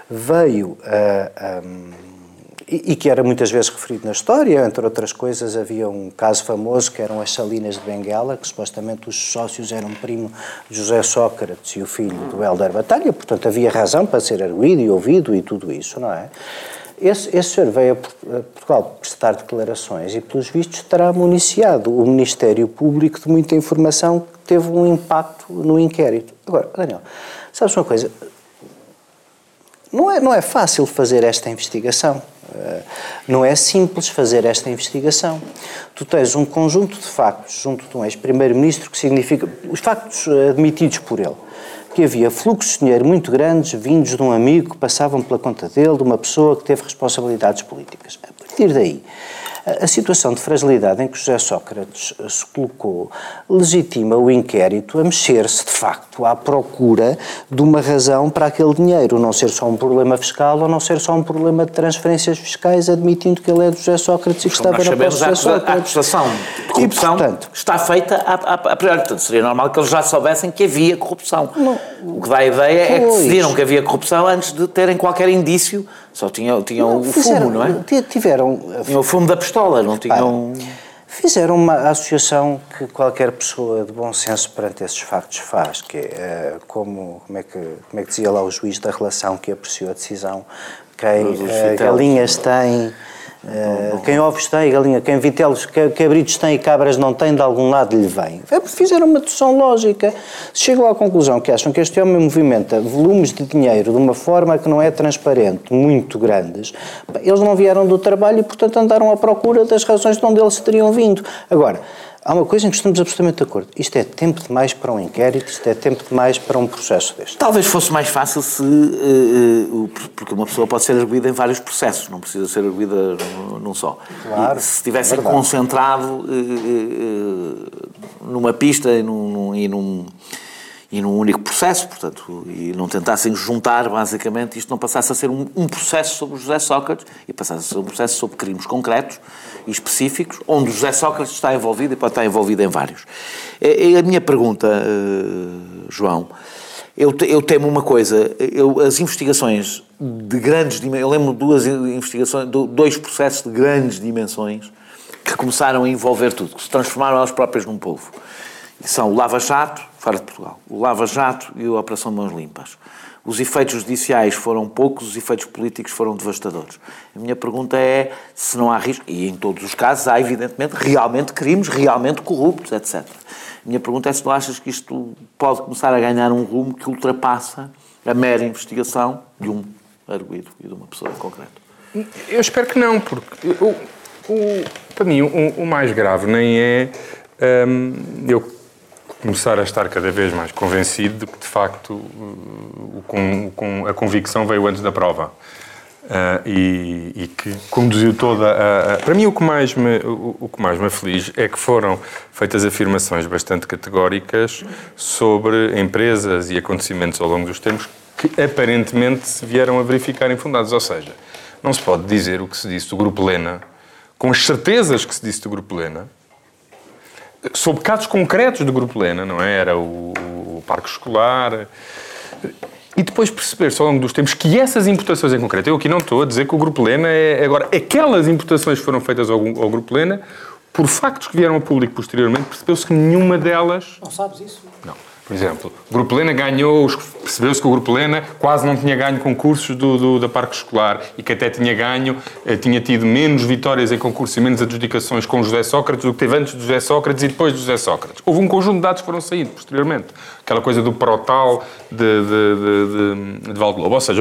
Veio. Uh, um, e, que era muitas vezes referido na história, entre outras coisas, havia um caso famoso que eram as Salinas de Benguela, que supostamente os sócios eram primo de José Sócrates e o filho do Helder Batalha, portanto havia razão para ser arguído e ouvido e tudo isso, não é? Esse, esse senhor veio a Portugal prestar declarações e, pelos vistos, terá municiado o Ministério Público de muita informação que teve um impacto no inquérito. Agora, Daniel, sabes uma coisa? Não é, não é fácil fazer esta investigação. Eh, não é simples fazer esta investigação. Tu tens um conjunto de factos junto de um ex-primeiro-ministro que significa os factos admitidos por ele. Que havia fluxos de dinheiro muito grandes vindos de um amigo que passavam pela conta dele, de uma pessoa que teve responsabilidades políticas. A partir daí, a situação de fragilidade em que José Sócrates eh, se colocou legitima o inquérito a mexer-se, de facto, à procura de uma razão para aquele dinheiro, não ser só um problema fiscal ou não ser só um problema de transferências fiscais, admitindo que ele é de José Sócrates e que estava na posse de José Sócrates. A acusação de corrupção e, portanto, está feita a, a, a priori. Portanto, seria normal que eles já soubessem que havia corrupção. Não, o que dá a ideia pois. é que decidiram que havia corrupção antes de terem qualquer indício só tinham, tinham não, o fizeram, fumo, não é? Tiveram. Tinham o fumo da pistola, não tinham. Fizeram uma associação que qualquer pessoa de bom senso perante esses factos faz, que é como, como, é que, como é que dizia lá o juiz da relação que apreciou a decisão, quem uh, galinhas tem Uh, quem ovos tem, galinha, quem vitelos, cabritos tem e cabras não tem, de algum lado lhe vem. É fizeram uma dedução lógica. Chegam à conclusão que acham que este homem movimenta volumes de dinheiro de uma forma que não é transparente, muito grandes. Eles não vieram do trabalho e, portanto, andaram à procura das razões de onde eles teriam vindo. Agora, Há uma coisa em que estamos absolutamente de acordo. Isto é tempo demais para um inquérito, isto é tempo demais para um processo deste. Talvez fosse mais fácil se. Uh, uh, porque uma pessoa pode ser arguída em vários processos, não precisa ser arguída num só. Claro. Se estivessem é concentrado uh, numa pista e num, e num e num único processo, portanto, e não tentassem juntar, basicamente, isto não passasse a ser um, um, processo sobre José Sócrates e passasse a ser um processo sobre crimes concretos e específicos, onde José Sócrates está envolvido e pode estar envolvido em vários. É, é a minha pergunta, uh, João, eu, eu, temo uma coisa, eu, as investigações de grandes dimensões, eu lembro duas investigações, dois processos de grandes dimensões, que começaram a envolver tudo, que se transformaram elas próprias num povo. São o Lava Jato, fora de Portugal, o Lava Jato e a Operação Mãos Limpas. Os efeitos judiciais foram poucos, os efeitos políticos foram devastadores. A minha pergunta é se não há risco, e em todos os casos há evidentemente realmente crimes, realmente corruptos, etc. A minha pergunta é se não achas que isto pode começar a ganhar um rumo que ultrapassa a mera investigação de um arguído e de uma pessoa em concreto. Eu espero que não, porque o, o, para mim o, o, mais grave nem é hum, eu começar a estar cada vez mais convencido de que, de facto, com a convicção veio antes da prova. Uh, e, e, que conduziu toda a, a, Para mim, o que, mais me, o, o, que mais me aflige é que foram feitas afirmações bastante categóricas sobre empresas e acontecimentos ao longo dos tempos que aparentemente se vieram a verificar infundados. Ou seja, não se pode dizer o que se disse do Grupo Lena, com as certezas que se disse do Grupo Lena, sobre casos concretos do Grupo Lena, não é? Era o, o parque escolar. E depois perceber-se ao longo dos tempos que essas imputações em concreto, eu aqui não estou a dizer que o Grupo Lena é. Agora, aquelas imputações que foram feitas ao, ao Grupo Lena, por factos que vieram a público posteriormente, percebeu-se que nenhuma delas. Não sabes isso? Não. Por exemplo, o Grupo Lena ganhou, percebeu-se que o Grupo Lena quase não tinha ganho concursos do, do, da Parque Escolar e que até tinha ganho, eh, tinha tido menos vitórias em concursos e menos adjudicações com José Sócrates do que teve antes de José Sócrates e depois de José Sócrates. Houve um conjunto de dados que foram saindo posteriormente. Aquela coisa do protal de, de, de, de, de. Ou seja,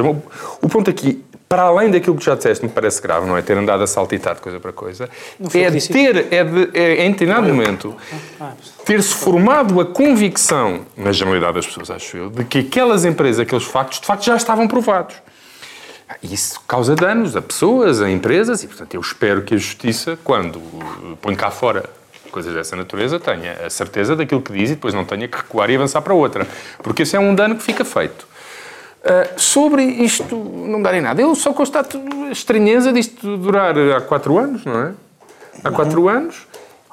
o ponto aqui para além daquilo que já disseste, me parece grave, não é? Ter andado a saltitar de coisa para coisa, é de ter, é, de, é, em determinado momento, ter-se formado a convicção, na generalidade das pessoas, acho eu, de que aquelas empresas, aqueles factos, de facto já estavam provados. Isso causa danos a pessoas, a empresas, e portanto eu espero que a Justiça, quando põe cá fora coisas dessa natureza, tenha a certeza daquilo que diz e depois não tenha que recuar e avançar para outra. Porque esse é um dano que fica feito. Uh, sobre isto não darem nada, eu só constato a estranheza disto durar há quatro anos, não é? Há quatro anos.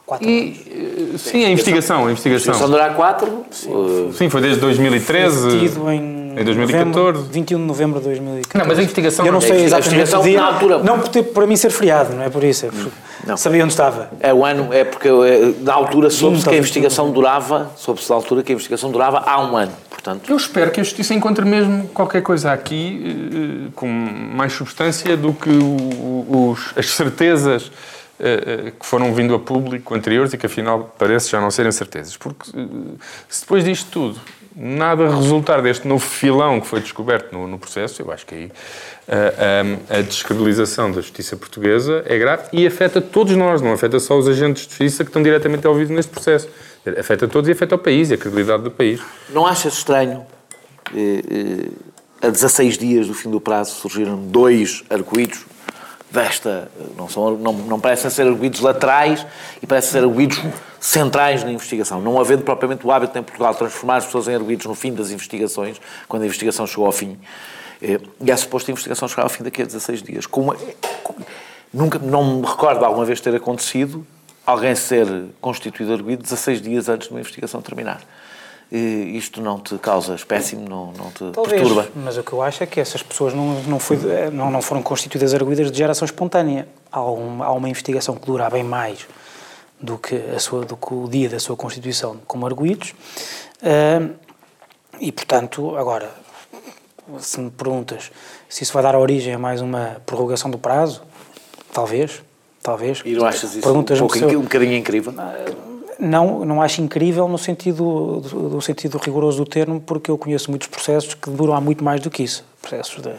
Quatro e, uh, sim, a investigação, a investigação. A investigação durar quatro? Sim, sim foi desde 2013. Foi em, em 2014. Novembro, 21 de novembro de 2014. Não, mas a investigação... Eu não sei exatamente o dia. Altura... Não por ter, para mim ser feriado, não é por isso. É por, não. Sabia onde estava. É o ano, é porque é, na altura soube-se que a investigação durava, soube-se na altura que a investigação durava há um ano. Portanto... Eu espero que a Justiça encontre mesmo qualquer coisa aqui uh, com mais substância do que os, as certezas uh, que foram vindo a público anteriores e que afinal parece já não serem certezas. Porque se depois disto tudo nada resultar deste novo filão que foi descoberto no, no processo, eu acho que aí a, a, a, descredibilização da justiça portuguesa é grave e afeta todos nós, não afeta só os agentes de justiça que estão diretamente envolvidos neste processo. Afeta todos e afeta o país e a credibilidade do país. Não achas estranho, eh, eh, a 16 dias do fim do prazo, surgiram dois arguídos desta. Não, são, não, não parecem ser arguídos laterais e parecem ser arguídos centrais na investigação. Não havendo propriamente o hábito em Portugal de transformar as pessoas em arguídos no fim das investigações, quando a investigação chegou ao fim. Eh, e é suposto a investigação chegar ao fim daqui a 16 dias. Como, nunca, não me recordo alguma vez ter acontecido alguém ser constituído arguído 16 dias antes de uma investigação terminar. Isto não te causa espécime, não, não te Talvez, perturba? mas o que eu acho é que essas pessoas não, não, foi, não, não foram constituídas arguídas de geração espontânea. Há, um, há uma investigação que dura bem mais do que, a sua, do que o dia da sua constituição como arguídos. Uh, e, portanto, agora, se me perguntas se isso vai dar origem a mais uma prorrogação do prazo, talvez, talvez. E não achas isso um, pouco, um bocadinho incrível? Não, não acho incrível no sentido, no sentido rigoroso do termo, porque eu conheço muitos processos que duram há muito mais do que isso, processos de,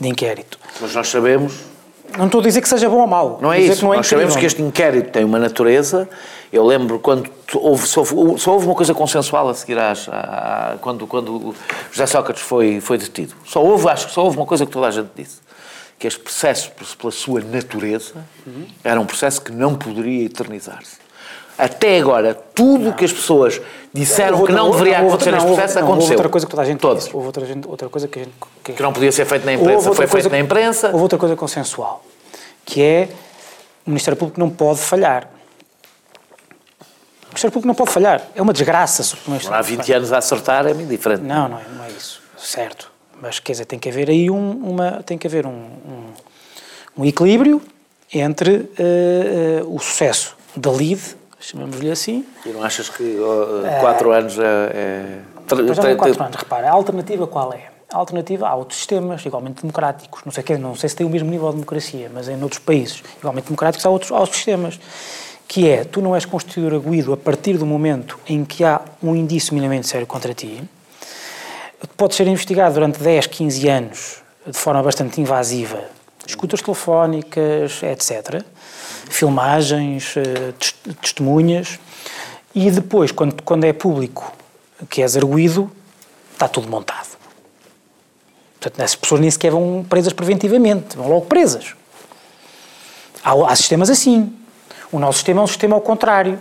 de inquérito. Mas nós sabemos... Não estou a dizer que seja bom ou mau. Não é isso, não é nós incrível. sabemos que este inquérito tem uma natureza... Eu lembro quando houve, só, houve, só houve uma coisa consensual a seguir às, à, quando, quando José Sócrates foi, foi detido. Só houve, acho que só houve uma coisa que toda a gente disse que este processo, pela sua natureza, uhum. era um processo que não poderia eternizar-se. Até agora, tudo o que as pessoas disseram que não deveria não, acontecer neste processo não, aconteceu. Houve outra coisa que toda a gente Todos. disse. Houve outra, outra coisa que a gente... Que, que não podia ser feito na imprensa, foi feito na imprensa. Houve outra coisa consensual, que é o Ministério Público não pode falhar. O Ministério Público não pode falhar. É uma desgraça. Há 20 anos a acertar é muito diferente. Não, não é, não é isso. Certo. Mas, quer dizer, tem que haver aí um, uma, tem que haver um, um, um equilíbrio entre uh, uh, o sucesso da LID, chamamos-lhe assim. E não achas que uh, quatro anos é. é... Já não quatro anos, repara, a alternativa qual é? A alternativa há outros sistemas igualmente democráticos, não sei, não sei se tem o mesmo nível de democracia, mas em outros países igualmente democráticos há outros, há outros sistemas, que é, tu não és constituído a partir do momento em que há um indício minimamente sério contra ti, pode ser investigado durante 10, 15 anos de forma bastante invasiva, escutas telefónicas, etc., filmagens, eh, testemunhas, e depois, quando, quando é público que és arguído, está tudo montado. Portanto, essas pessoas nem sequer vão presas preventivamente, vão logo presas. Há, há sistemas assim. O nosso sistema é um sistema ao contrário.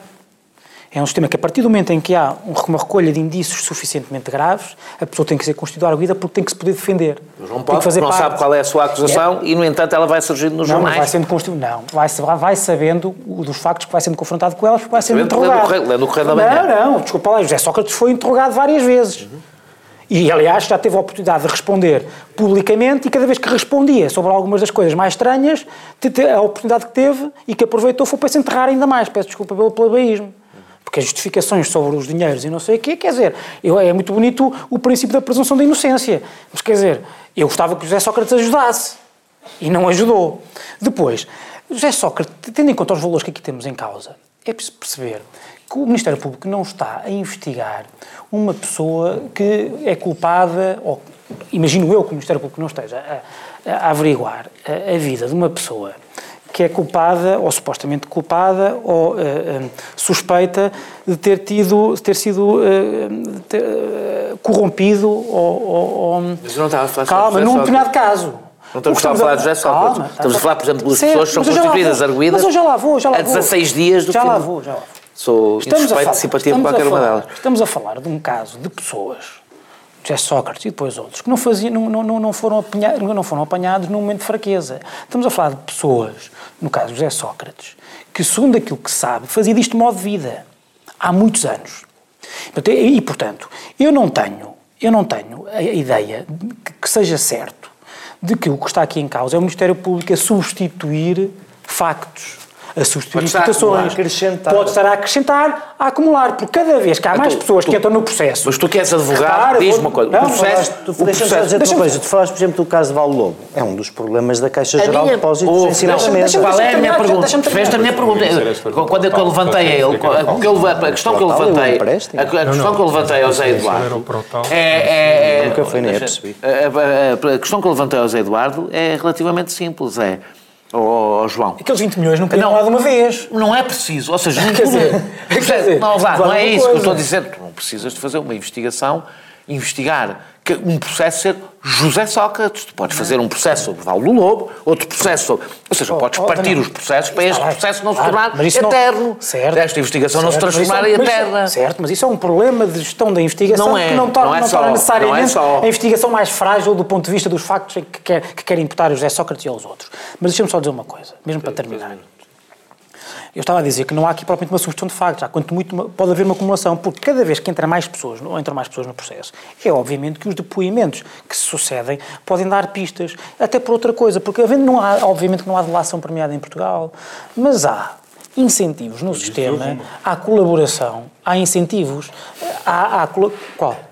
É um sistema que, a partir do momento em que há uma recolha de indícios suficientemente graves, a pessoa tem que ser constituída arguida porque tem que se poder defender. Mas não pode, fazer não parte. sabe qual é a sua acusação é. e, no entanto, ela vai surgindo nos não, jornais. Não, vai sendo constituída. Não, vai, vai sabendo dos factos que vai sendo confrontado com elas porque vai sendo interrogado. Lendo o Correio da Manhã. Não, não, desculpa lá, José Sócrates foi interrogado várias vezes. Uhum. E, aliás, já teve a oportunidade de responder publicamente e cada vez que respondia sobre algumas das coisas mais estranhas, a oportunidade que teve e que aproveitou foi para se enterrar ainda mais. Peço desculpa pelo plebeísmo. Porque as justificações sobre os dinheiros e não sei o quê, quer dizer, eu, é muito bonito o princípio da presunção da inocência. Mas, quer dizer, eu gostava que José Sócrates ajudasse. E não ajudou. Depois, José Sócrates, tendo em conta os valores que aqui temos em causa, é preciso perceber que o Ministério Público não está a investigar uma pessoa que é culpada, ou imagino eu que o Ministério Público não esteja a, a averiguar a, a, vida de uma pessoa que é culpada, ou supostamente culpada, ou uh, uh, suspeita de ter tido, ter sido uh, ter, corrompido, ou, ou, Mas eu não estava a falar Calma, num determinado caso. Não estamos, estamos a falar de José Sócrates. Estamos a falar, por exemplo, de duas pessoas que são constituídas, arguídas. Mas eu já lá vou, já lá vou. A 16 dias do já fim. Já lá vou, já lá vou. Sou estamos falar, de simpatia por qualquer falar, uma delas. Estamos a falar de um caso de pessoas, José Sócrates e depois outros, que não, faziam, não, não, não, foram apanhados, não foram apanhados num momento de fraqueza. Estamos a falar de pessoas, no caso José Sócrates, que, segundo aquilo que sabe, fazia disto modo de vida há muitos anos. E, portanto, eu não tenho, eu não tenho a ideia de que seja certo de que o que está aqui em causa é o Ministério Público a substituir factos a substituir instituições. Pode estar a acrescentar, a acumular, porque cada vez que há mais tu, pessoas tu, que entram no processo. Mas tu queres advogado, diz uma coisa. Não, o processo. Tu, deixa-me dizer uma coisa. Tu falaste, por exemplo, do caso de Val Lobo. É um dos problemas da Caixa Geral de Depósitos em mesa. Qual é a minha pergunta? Fez a minha pergunta. Quando eu levantei a ele, a questão que eu levantei, a questão que eu levantei ao Zé Eduardo é. Nunca foi nem percebi. A questão que eu levantei ao Zé Eduardo é relativamente simples. É Oh, oh, João. Aqueles 20 milhões não caíram lá de uma vez. Não é preciso. Ou seja, <laughs> quer dizer, quer dizer, não, lá, não é isso coisa. que eu estou a dizer. Tu não precisas de fazer uma investigação, investigar um processo ser José Sócrates. Tu podes fazer um processo sobre Val do Lobo, outro processo sobre. Ou seja, oh, podes oh, partir os processos para este processo não se tornar eterno. Não... Certo. Esta investigação certo, não se transformar em é- eterna. Certo, mas isso é um problema de gestão da investigação não é, que não torna, não é não torna necessariamente não é a investigação mais frágil do ponto de vista dos factos que, quer, que querem imputar José Sócrates e aos outros. Mas deixa-me só dizer uma coisa, mesmo para terminar. Eu estava a dizer que não há aqui propriamente uma substituição de factos, há quanto muito pode haver uma acumulação, porque cada vez que entra mais pessoas, ou entram mais pessoas no processo, é obviamente que os depoimentos que se sucedem podem dar pistas, até por outra coisa, porque havendo não há, obviamente que não há delação premiada em Portugal, mas há incentivos no sistema, há colaboração, há incentivos, há, há qual?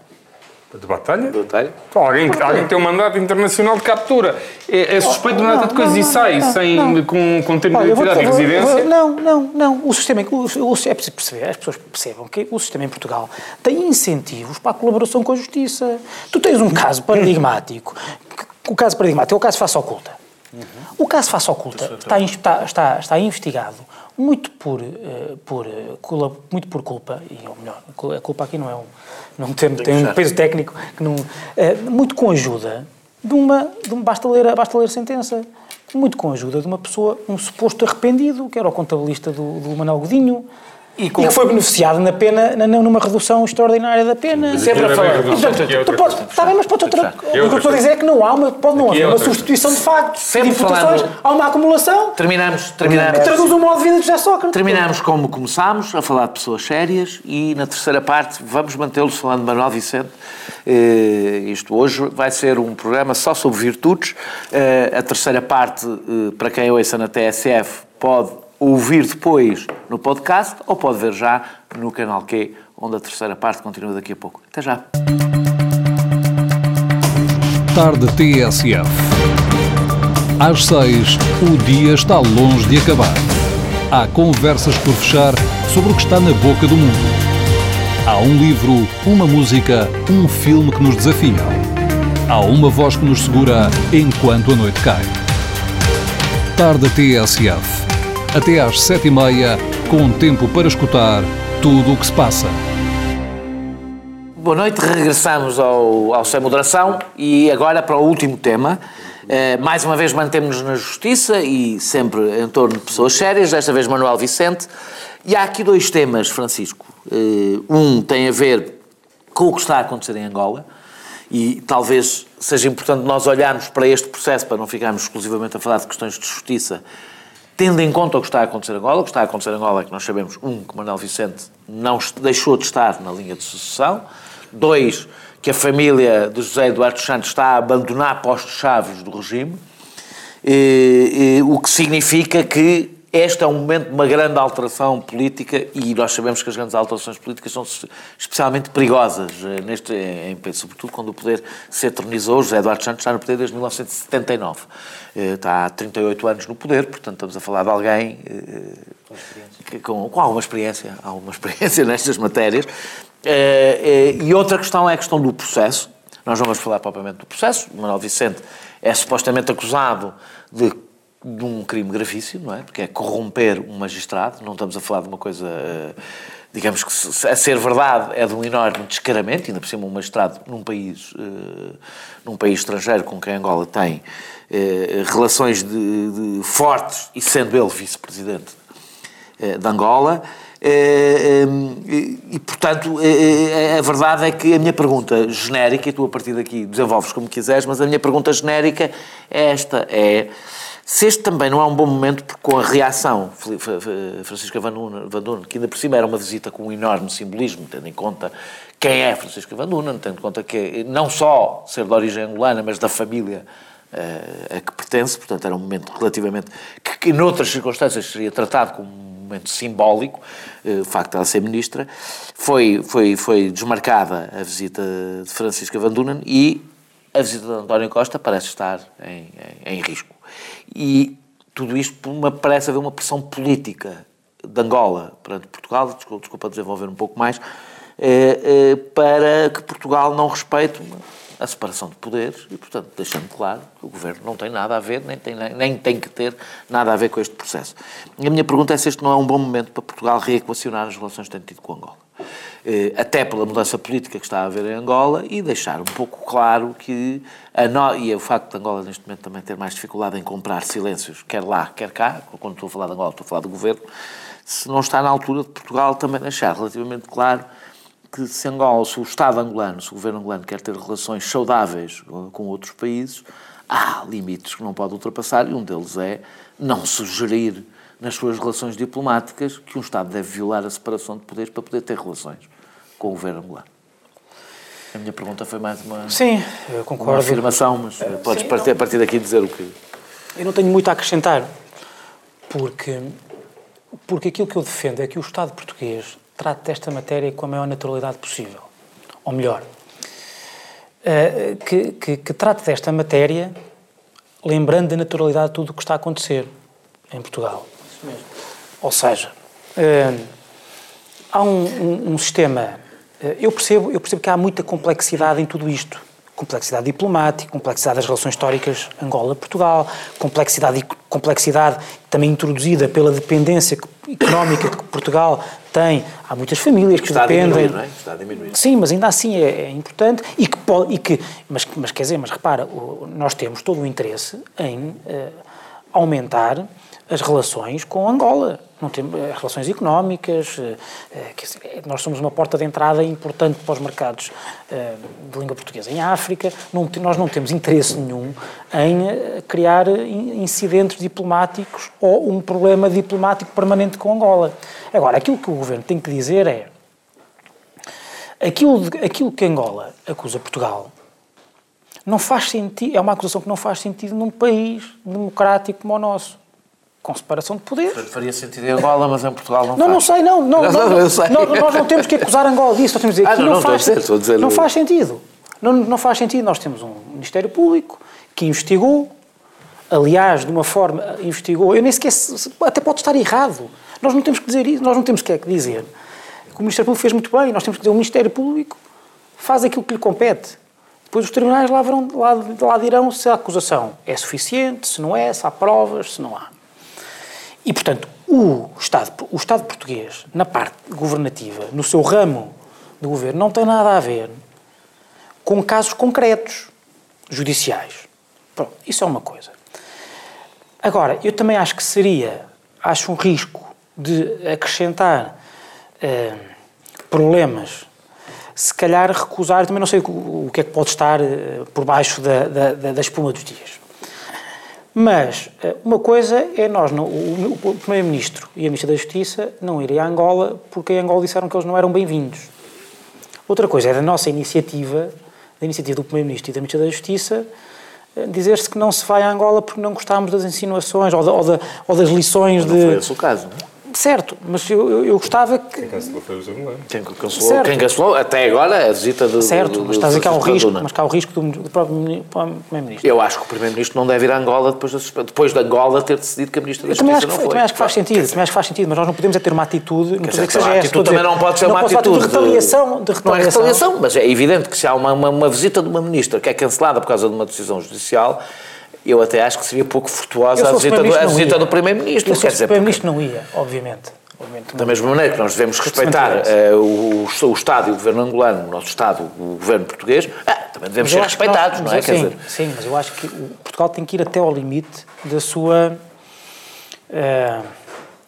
De batalha? De batalha. alguém, alguém tem um mandato internacional de captura. É, é suspeito de uma data de coisas e sai sem, não. com, com tempo de identidade e residência? Não, não, não. O sistema, o, o, é preciso perceber, as pessoas percebam que o sistema em Portugal tem incentivos para a colaboração com a justiça. Tu tens um caso paradigmático. O caso paradigmático é o caso face oculta. Uhum. O caso face oculta está, está, está, está investigado muito por, uh, por, uh, muito por culpa, e ou melhor, a culpa aqui não é um, não tem, tem um peso técnico, que não, uh, muito com ajuda de uma, de um, basta, ler, basta ler a sentença, muito com ajuda de uma pessoa, um suposto arrependido, que era o contabilista do, do Manuel Godinho, e, com... e, que foi beneficiado na pena, na, numa redução extraordinária da pena. Sempre a falar. Está bem, mas pode outra. O que eu estou a dizer é que não há uma, pode não haver uma substituição de facto Sempre de falando... há uma acumulação. Terminamos, terminamos. Que traduz o modo de vida de José Sócrates. Terminamos como começámos, a falar de pessoas sérias e na terceira parte vamos mantê-los falando de Manuel Vicente. Uh, isto hoje vai ser um programa só sobre virtudes. Uh, a terceira parte, uh, para quem ouça na TSF, pode ouvir depois no podcast ou pode ver já no canal Q, onde a terceira parte continua daqui a pouco. Até já. Tarde TSF. Às seis, o dia está longe de acabar. Há conversas por fechar sobre o que está na boca do mundo. Há um livro, uma música, um filme que nos desafia. Há uma voz que nos segura enquanto a noite cai. Tarde TSF até às sete e meia, com tempo para escutar tudo o que se passa. Boa noite, regressamos ao, ao Sem Moderação e agora para o último tema. Uh, mais uma vez mantemos-nos na justiça e sempre em torno de pessoas sérias, desta vez Manuel Vicente. E há aqui dois temas, Francisco. Uh, um tem a ver com o que está a acontecer em Angola e talvez seja importante nós olharmos para este processo para não ficarmos exclusivamente a falar de questões de justiça tendo em conta o que está a acontecer em Angola, o que está a acontecer em Angola é que nós sabemos, um, que Manuel Vicente não deixou de estar na linha de sucessão, dois, que a família de José Eduardo Santos está a abandonar postos-chave do regime, e, e, o que significa que este é um momento de uma grande alteração política e nós sabemos que as grandes alterações políticas são especialmente perigosas, eh, neste, em, sobretudo quando o poder se eternizou. José Eduardo Santos está no poder desde 1979. Eh, está há 38 anos no poder, portanto estamos a falar de alguém com, com, com alguma experiência, alguma <laughs> experiência nestas matérias. E outra questão é a questão do processo. Nós não vamos falar propriamente do processo. Manuel Vicente é supostamente acusado de de um crime gravíssimo, não é? Porque é corromper um magistrado, não estamos a falar de uma coisa, eh, digamos que a ser verdade é de um enorme descaramento, ainda por cima um magistrado num país, eh, num país estrangeiro com quem Angola tem eh, relações de, de fortes e sendo ele vice-presidente de Angola, e, portanto, a verdade é que a minha pergunta genérica, e tu a partir daqui desenvolves como quiseres, mas a minha pergunta genérica é esta, é se este também não é um bom momento, porque com a reação, Francisca Van Dunen, que ainda por cima era uma visita com um enorme simbolismo, tendo em conta quem é Francisca Van Dunen, tendo em conta que não só ser de origem angolana, mas da família uh, a que pertence, portanto era um momento relativamente, que, que noutras circunstâncias seria tratado como um momento simbólico, uh, o facto de ela ser ministra, foi, foi, foi desmarcada a visita de Francisca Van Dunen e a visita de António Costa parece estar em, em, em risco. E tudo isto uma, parece haver uma pressão política de Angola perante Portugal, desculpa, desculpa desenvolver um pouco mais, é, é, para que Portugal não respeite a separação de poderes e, portanto, deixando claro que o Governo não tem nada a ver, nem tem, nem tem que ter nada a ver com este processo. E a minha pergunta é se este não é um bom momento para Portugal reequacionar as relações que tem tido com Angola. Eh, até pela mudança política que está a haver em Angola, e deixar um pouco claro que, a no... e o facto de Angola neste momento também ter mais dificuldade em comprar silêncios, quer lá, quer cá, quando estou a falar de Angola, estou a falar do governo, se não está na altura de Portugal também deixar relativamente claro que se Angola, se o Estado angolano, se o governo angolano quer ter relações saudáveis com outros países, há limites que não pode ultrapassar, e um deles é não sugerir nas suas relações diplomáticas que um Estado deve violar a separação de poderes para poder ter relações com o governo angolano. A minha pergunta foi mais uma, Sim, eu concordo. uma afirmação, mas eh, podes Sim, partir, a partir daqui dizer o que. Eu não tenho muito a acrescentar, porque, porque aquilo que eu defendo é que o Estado português trate desta matéria com a maior naturalidade possível. Ou melhor, eh, que, que, que trate desta matéria lembrando da naturalidade de tudo o que está a acontecer em Portugal. Isso mesmo. Ou seja, eh, há um, um, um sistema eu percebo, eu percebo que há muita complexidade em tudo isto. Complexidade diplomática, complexidade das relações históricas Angola-Portugal, complexidade, complexidade também introduzida pela dependência económica que Portugal tem. Há muitas famílias que Está dependem. A diminuir, não é? Está a diminuir. Sim, mas ainda assim é, é importante e que pode, e que, mas, mas quer dizer, mas repara, nós temos todo o interesse em uh, aumentar as relações com Angola não eh, relações económicas, eh, eh, nós somos uma porta de entrada importante para os mercados de língua portuguesa em África, não, nós não temos interesse nenhum em criar incidentes diplomáticos ou um problema diplomático permanente com Angola. Agora, aquilo que o governo tem que dizer é aquilo, aquilo que Angola acusa Portugal não faz sentido, é uma acusação que não faz sentido num país democrático como o nosso com separação de poderes. Faria sentido em Angola, mas em Portugal não Não, faz. não sei, não. não, <laughs> não, não sei. Nós, nós, não temos que acusar Angola disso. Nós temos que dizer ah, que não, não, não, faz, dizer, dizer... não faz sentido. Não, não faz sentido. Nós temos um Ministério Público que investigou, aliás, de uma forma, investigou, eu nem sequer, até pode estar errado. Nós não temos que dizer isso, nós não temos que é dizer que o Ministério Público fez muito bem, nós temos que dizer o Ministério Público faz aquilo que lhe compete. Depois os tribunais lá, verão, lá, lá dirão se a acusação é suficiente, se não é, se há provas, se não há. E, portanto, o Estado, o Estado português, na parte governativa, no seu ramo de governo, não tem nada a ver com casos concretos judiciais. Pronto, isso é uma coisa. Agora, eu também acho que seria, acho um risco de acrescentar eh, problemas, se calhar recusar, também não sei o, o que é que pode estar eh, por baixo da, da, da espuma dos dias. Mas eh, uma coisa é nós, não, o, o Primeiro-Ministro e a Ministra da Justiça não irem a Angola porque em Angola disseram que eles não eram bem-vindos. Outra coisa é da nossa iniciativa, da iniciativa do Primeiro-Ministro e da Ministra da Justiça, eh, dizer-se que não se vai a Angola porque não gostámos das insinuações ou, ou, da, ou das lições não de... Não foi esse o caso, não é? Certo, mas eu, eu, eu gostava que. Quem cancelou foi os angolanos. Quem cancelou, quem cancelou até agora a visita do. Certo, do, mas está a dizer que há um risco, mas que há o risco do, do próprio Primeiro-Ministro. Eu acho que o Primeiro-Ministro não deve ir a Angola depois, da, depois de Angola ter decidido que a Ministra da Eu Justiça acho, não foi. também acho que faz sentido, também acho que faz sentido, mas nós não podemos é ter uma atitude, não dizer que seja a atitude também não pode ser uma pode atitude de retaliação, de Não é retaliação. retaliação, mas é evidente que se há uma, uma, uma visita de uma Ministra que é cancelada por causa de uma decisão judicial, eu até acho que seria pouco fortuosa a visita, do, Primeiro-Ministro, a visita do Primeiro-Ministro. Se dizer, Primeiro-Ministro, não ia, obviamente. obviamente Da mesma maneira que nós devemos respeitar eh, o, o Estado e o Governo angolano, o nosso Estado, o Governo português, ah, também devemos ser que nós- respeitados, não é? sim, dizer, sim, mas eu acho que o Portugal tem que ir até ao limite da sua, eh,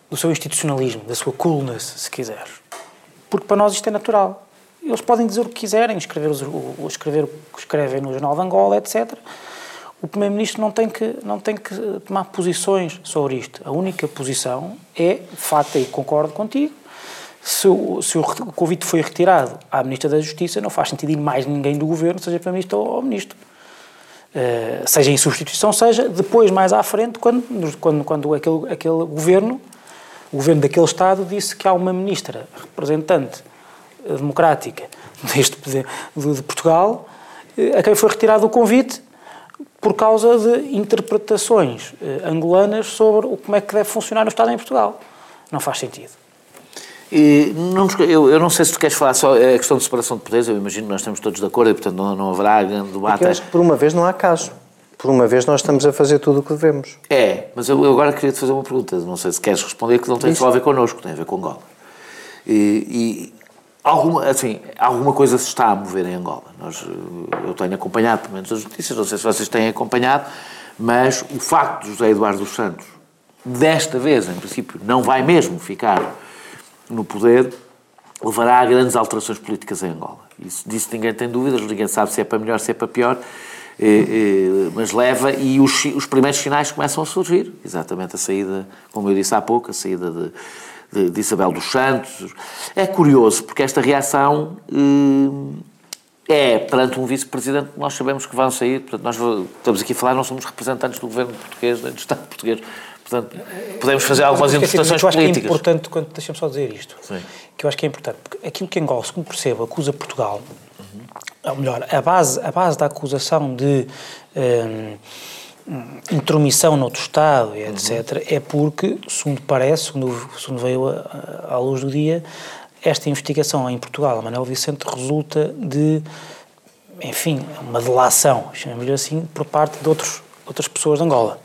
do seu institucionalismo, da sua coolness, se quiser. Porque para nós isto é natural. Eles podem dizer o que quiserem, escrever, os- o, o- escrever o que escrevem no Jornal de Angola, etc. O Primeiro-Ministro não, tem que, não tem que tomar posições sobre isto. A única posição é, de facto, e concordo contigo, se, o, se o convite foi retirado à Ministra da Justiça, não faz sentido ir mais ninguém do Governo, seja Primeiro-Ministro ou, ou Ministro. Eh, seja em substituição, seja depois, mais à frente, quando, quando, quando aquele, aquele Governo, o Governo daquele Estado, disse que há uma Ministra representante eh, democrática <laughs> deste, de, de Portugal, eh, a quem foi retirado o convite por causa de interpretações eh, angolanas sobre o, como é que deve funcionar o Estado em Portugal. Não faz sentido. E não eu, eu não sei se tu queres falar só a questão de separação de poderes, eu imagino que nós estamos todos de acordo e, portanto, não, não haverá grande debate. Eu acho que por uma vez não há caso. Por uma vez nós estamos a fazer tudo o que devemos. É, mas eu, eu agora queria te fazer uma pergunta, não sei se queres responder, que não tem só a ver connosco, tem a ver com Angola. E, e alguma, assim, alguma coisa se está a mover em Angola. Nós, eh, eu tenho acompanhado, pelo menos, as notícias, não sei se vocês têm acompanhado, mas o facto de José Eduardo dos Santos, desta vez, em princípio, não vai mesmo ficar no poder, levará a grandes alterações políticas em Angola. Isso, disso ninguém tem dúvidas, ninguém sabe se é para melhor, se é para pior, eh, eh, mas leva e os, os primeiros sinais começam a surgir. Exatamente a saída, como eu disse há pouco, a saída de, de- de Isabel dos Santos. É curioso, porque esta reação eh, é perante um vice-presidente que nós sabemos que vão sair, portanto, nós estamos aqui a falar, não somos representantes do governo português, nem do Estado português, portanto, podemos fazer algumas interpretações eu acho que é políticas. importante, quando, deixa-me só dizer isto, Sim. que eu acho que é importante, porque aquilo que Angola, segundo percebo, acusa Portugal, ou melhor, a base, a base da acusação de hum, intromissão noutro Estado, e etc., é porque, segundo parece, segundo, segundo veio a- a- à luz do dia, esta investigação em Portugal, a Manuel Vicente, resulta de, enfim, uma delação, chamemos-lhe assim, por parte de outros, outras pessoas de Angola.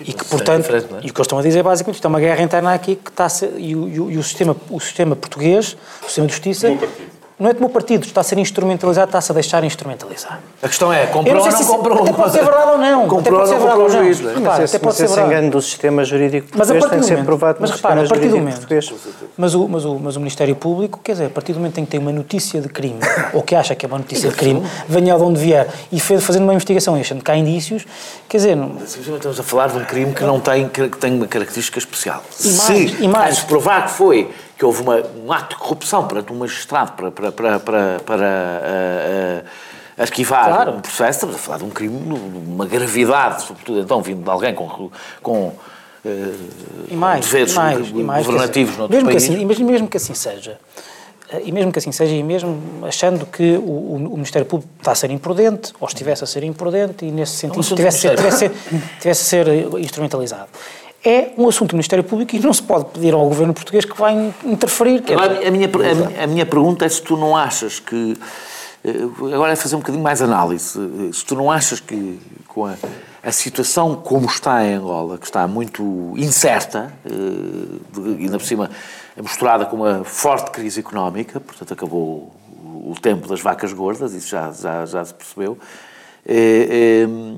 E que, é portanto, não é? e o que eles estão a dizer basicamente, isto é uma guerra interna aqui que está a ser, e, o- e o- e o sistema, o sistema português, o sistema de justiça, Não é que o meu partido está a ser instrumentalizado, está-se a deixar instrumentalizar. A questão é, comprou ou não se- comprou? Até pode ser verdade ou não. Comprou ou pode ser não verdade comprou ou o juiz, não é? Repara, Mas até pode ser verdade. engano do sistema jurídico Mas a português partir tem que ser provado mas repara, a sistema partir do jurídico momento, português. mas o, mas, o, mas o Ministério Público, quer dizer, a partir do momento em que tem uma notícia de crime, ou que acha que é uma notícia de crime, venha de onde vier, e fez, fazendo uma investigação e achando que há indícios, quer dizer, não- estamos a falar de um crime que não tem, que tem uma característica especial. E mais, Se e mais. se provar que foi, que houve uma, um ato de corrupção perante um magistrado para, para, para, para, para ah, ah, arquivar Claro. um processo, estamos a falar de um crime de uma gravidade, sobretudo então vindo de alguém com, com ah, E mais, deveres e mais, e mais, governativos dizer, mesmo país. que assim, e mesmo, mesmo que assim seja, e mesmo que assim seja, e mesmo achando que o, o- o Ministério Público está a ser imprudente, ou estivesse a ser imprudente, e nesse sentido tivesse, tivesse, tivesse a ser instrumentalizado. É um assunto do Ministério Público e não se pode pedir ao governo português que vai in- interferir. a, minha, a, a minha pergunta é se tu não achas que. eh, Agora é fazer um bocadinho mais análise. eh, Se tu não achas que com a, a situação como está em Angola, que está muito incerta, eh, de- ainda por cima misturada com uma forte crise económica, portanto acabou o, tempo das vacas gordas, isso já, já, já se percebeu. eh, eh,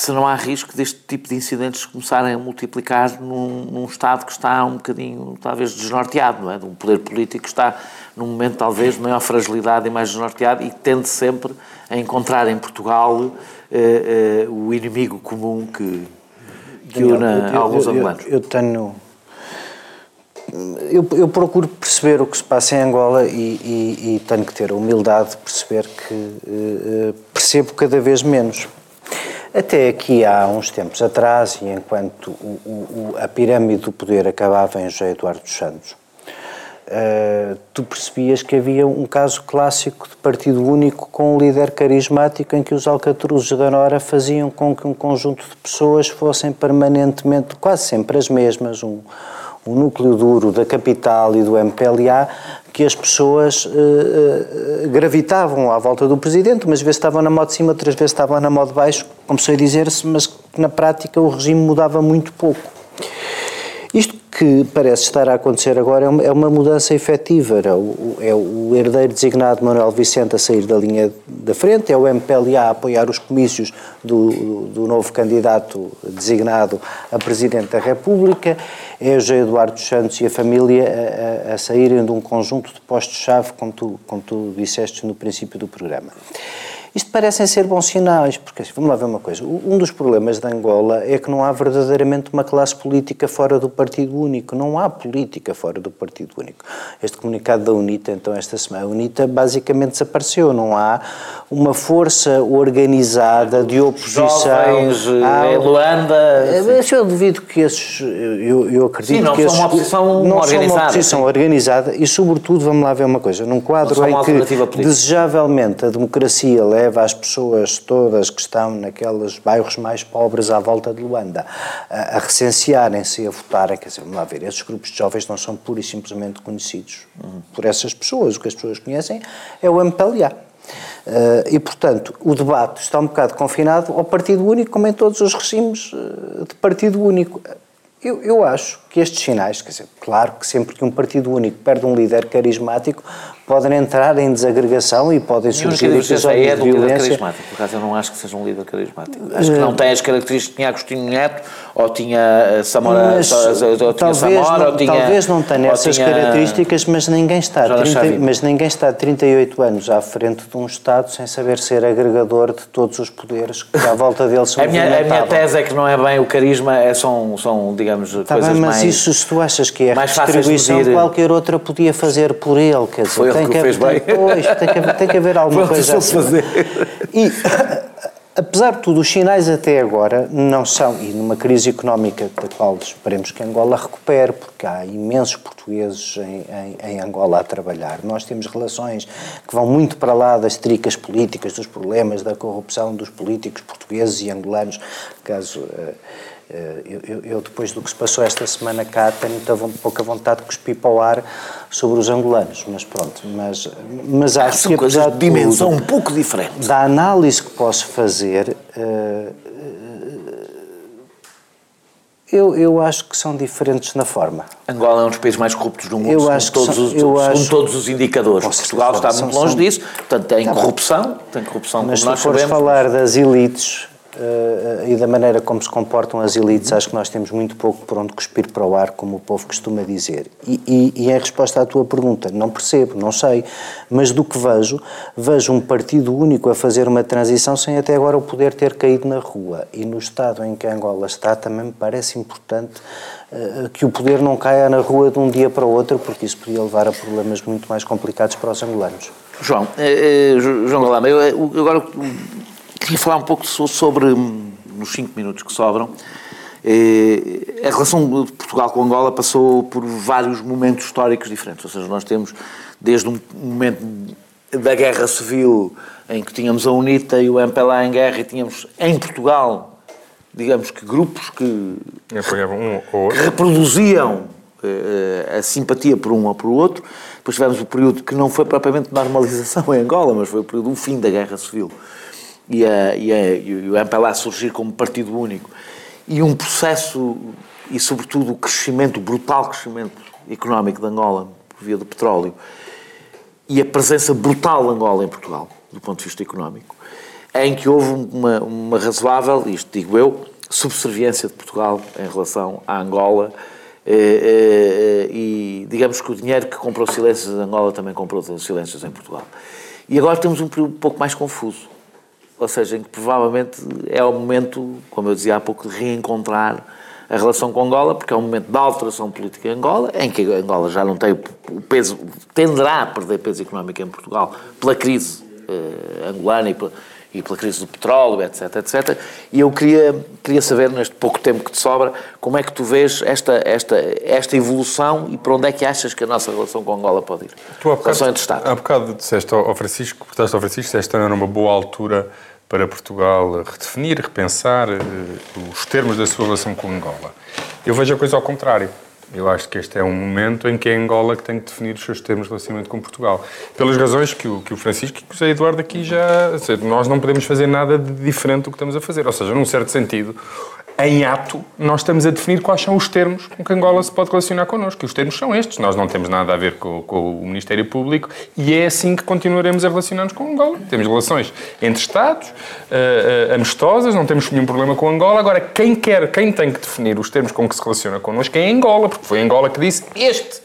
se não há risco deste tipo de incidentes começarem a multiplicar num, num Estado que está um bocadinho, talvez, desnorteado, não é? De um poder político que está num momento, talvez, de maior fragilidade e mais desnorteado e que tende sempre a encontrar em Portugal eh, eh, o inimigo comum que, que une Eu- eu- alguns eu- angolanos. Eu, tenho. Eu, eu procuro perceber o que se passa em Angola e, e- e tenho que ter a humildade de perceber que eh, percebo cada vez menos. Até aqui há uns tempos atrás, e enquanto o- o- a pirâmide do poder acabava em José Eduardo Santos, eh, tu percebias que havia um caso clássico de partido único com um líder carismático em que os alcatruzes da Nora faziam com que um conjunto de pessoas fossem permanentemente, quase sempre as mesmas, um núcleo duro da capital e do MPLA, que as pessoas eh, eh, gravitavam à volta do presidente, umas vezes estavam na modo de cima, outras vezes estavam na modo de baixo, como sei dizer-se, mas que na prática o regime mudava muito pouco. Isto que parece estar a acontecer agora é uma, é mudança efetiva. Era o- É o herdeiro designado Manuel Vicente a sair da linha da frente, é o MPLA a apoiar os comícios do, do- novo candidato designado a Presidente da República, é o José Eduardo Santos e a família a, a- a saírem de um conjunto de postos-chave, como tu, como tu disseste no princípio do programa. Isto parecem ser bons sinais, porque assim, vamos lá ver uma coisa. Um dos problemas de Angola é que não há verdadeiramente uma classe política fora do Partido Único. Não há política fora do Partido Único. Este comunicado da UNITA, então, esta semana, a UNITA basicamente desapareceu. Não há uma força organizada de oposição. Jovens, eh, em Luanda, mas eu duvido que esses. Eu, eu acredito Sim, não que são esses. uma oposição não são organizada, uma oposição organizada e, sobretudo, vamos lá ver uma coisa: num quadro são em que desejavelmente a democracia leva as pessoas todas que estão naqueles bairros mais pobres à volta de Luanda a, a recensearem-se e a votarem, quer dizer, vamos lá ver, esses grupos de jovens não são pura e simplesmente conhecidos por essas pessoas. O que as pessoas conhecem é o MPLA. Eh, e, portanto, o debate está um bocado confinado ao partido único, como em todos os regimes eh, de partido único. Eu, eu acho que estes sinais, quer dizer, claro que sempre que um partido único perde um líder carismático, podem entrar em desagregação e podem surgir episódios é de do líder violência. carismático. Por acaso eu não acho que seja um líder carismático. Acho que não tem as características que tinha Agostinho Neto, ou tinha eh, Samora, Mas, ou tinha talvez, Samora, não, ou tinha... talvez não tenha essas tinha- características, mas ninguém, está a Jonas 30, Savino. mas ninguém está há 38 anos à frente de um Estado sem saber ser agregador de todos os poderes que à volta dele são A minha, a minha tese é que não é bem o carisma, é, são, são, digamos, Tá coisas bem, mas mais... isso se tu achas que é a de distribuição, medir. qualquer outra podia fazer por ele, quer dizer, Foi tem que o fez tem, bem. Pois, tem que, haver- tem que haver alguma que coisa assim. fazer. E, apesar de tudo, os sinais até agora não são, e numa crise económica da qual esperemos que Angola recupere, porque há imensos portugueses em, em, em Angola a trabalhar. Nós temos relações que vão muito para lá das tricas políticas, dos problemas da corrupção dos políticos portugueses e angolanos, caso... eh, Eu, eu- eu, depois do que se passou esta semana cá, tenho muita pouca vontade de cuspir para o ar sobre os angolanos, mas pronto. Mas, mas acho São que, coisas de dimensão tudo, um pouco diferente. da análise que posso fazer, eh, Eu, eu acho que são diferentes na forma. Angola é um dos países mais corruptos do mundo, Eu acho todos, são- os, eu acho- todos os indicadores. Portugal está muito longe são- disso, portanto tem Tá bem. corrupção, tem corrupção Mas se fores falar das elites eh, e da maneira como se comportam as elites, acho que nós temos muito pouco por onde cuspir para o ar, como o povo costuma dizer. E, e, e em resposta à tua pergunta, não percebo, não sei, mas do que vejo, vejo um partido único a fazer uma transição sem até agora o poder ter caído na rua. E no estado em que Angola está, também me parece importante eh, que o poder não caia na rua de um dia para o outro, porque isso podia levar a problemas muito mais complicados para os angolanos. João, eh, eh, Jo- João Galama, eu, eu agora queria falar um pouco so- sobre, hum, nos cinco minutos que sobram, eh, a relação de Portugal com Angola passou por vários momentos históricos diferentes. Ou seja, nós temos desde um momento da guerra civil em que tínhamos a UNITA e o MPLA em guerra e tínhamos em Portugal, digamos que grupos que um que reproduziam eh, a simpatia por um ou por outro. Depois tivemos o período que não foi propriamente normalização em Angola, mas foi o período do fim da Guerra Civil. E, a, e, a, e o MPLA surgir como partido único. E um processo, e sobretudo o crescimento, o brutal crescimento económico de Angola, por via do petróleo, e a presença brutal de Angola em Portugal, do ponto de vista económico, em que houve uma, uma razoável, isto digo eu, subserviência de Portugal em relação à Angola. eh, eh, e digamos que o dinheiro que comprou silêncios em Angola também comprou silêncios em Portugal. E agora temos um período um pouco mais confuso. Ou seja, em que provavelmente é o momento, como eu dizia há pouco, de reencontrar a relação com Angola, porque é um momento de alteração política em Angola, em que Angola já não tem o peso, tenderá a perder peso económico em Portugal pela crise eh, angolana e pela, e pela crise do petróleo, etc, etc. E eu queria, queria saber, neste pouco tempo que te sobra, como é que tu vês esta, esta, esta evolução e para onde é que achas que a nossa relação com Angola pode ir? Tu há relação bocado, entre Estados. há bocado disseste ao Francisco, portaste ao Francisco, que esta era uma boa altura para Portugal redefinir, repensar eh, os termos da sua relação com Angola. Eu vejo a coisa ao contrário. Eu acho que este é um momento em que é Angola que tem que definir os seus termos de relacionamento com Portugal. Pelas razões que o, que o Francisco e que o José Eduardo aqui já... Nós não podemos fazer nada de diferente do que estamos a fazer. Ou seja, num certo sentido, em ato, nós estamos a definir quais são os termos com que Angola se pode relacionar connosco. E os termos são estes. Nós não temos nada a ver com, com o Ministério Público e é assim que continuaremos a relacionar-nos com Angola. Temos relações entre Estados, eh, eh, amistosas, não temos nenhum problema com Angola. Agora, quem quer, quem tem que definir os termos com que se relaciona connosco é Angola, porque foi Angola que disse este.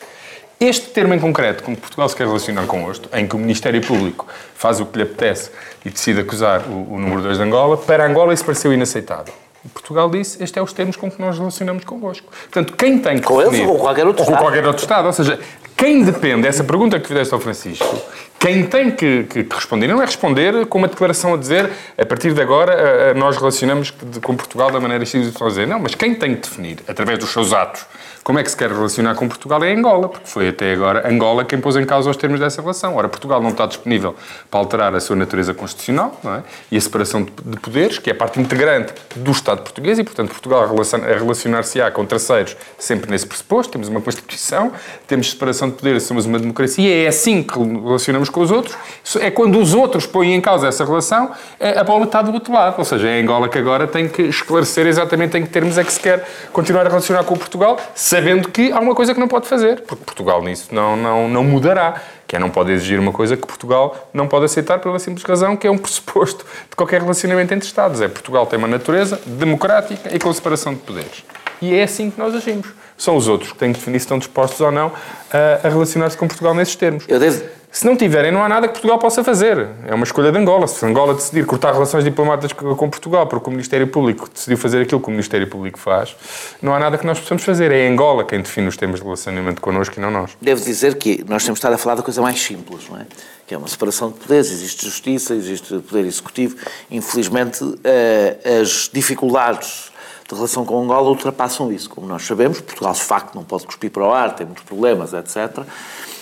Este termo em concreto, com que Portugal se quer relacionar connosco, em que o Ministério Público faz o que lhe apetece e decide acusar o, o número 2 de Angola, para Angola isso pareceu inaceitável. Portugal disse, estes são os termos com que nós relacionamos convosco. Portanto, quem tem que Com eles definir- ou com qualquer outro ou com Estado? qualquer outro Estado. Ou seja, quem depende, essa pergunta que fizeste ao Francisco, quem tem que, que- que responder, não é responder com uma declaração a dizer, a partir de agora eh, eh, nós relacionamos com Portugal da maneira X y Z. Não, mas quem tem que definir, através dos seus atos, como é que se quer relacionar com Portugal é Angola, porque foi até agora Angola quem pôs em causa os termos dessa relação. Ora, Portugal não está disponível para alterar a sua natureza constitucional é? e a separação de de poderes, que é parte integrante do Estado português, e, portanto, Portugal a relacion- a relacionar-se-á com terceiros sempre nesse pressuposto. Temos uma Constituição, temos separação de poderes, somos uma democracia, é assim que relacionamos com os outros. É quando os outros põem em causa essa relação, a bola está do outro lado. Ou seja, é Angola que agora tem que esclarecer exatamente em que termos é que se quer continuar a relacionar com Portugal, sabendo que há uma coisa que não pode fazer, porque Portugal nisso não, não, não mudará. Que é não pode exigir uma coisa que Portugal não pode aceitar pela simples razão que é um <laughs> pressuposto de qualquer relacionamento entre Estados. É Portugal tem uma natureza democrática e com separação de poderes. E é assim que nós agimos. São os outros que têm que definir se estão dispostos ou não a, a relacionar-se com Portugal nesses termos. Eu devo, Se não tiverem, não há nada que Portugal possa fazer. É uma escolha de Angola. Se Angola decidir cortar relações diplomáticas com Portugal porque o Ministério Público decidiu fazer aquilo que o Ministério Público faz, não há nada que nós possamos fazer. É Angola quem define os termos de relacionamento connosco e não nós. devo dizer que nós temos estado a falar da coisa mais simples, não é? Que é uma separação de poderes, existe justiça, existe poder executivo. Infelizmente, eh, as dificuldades de relação com Angola ultrapassam isso. Como nós sabemos, Portugal de facto não pode cuspir para o ar, tem muitos problemas, etc.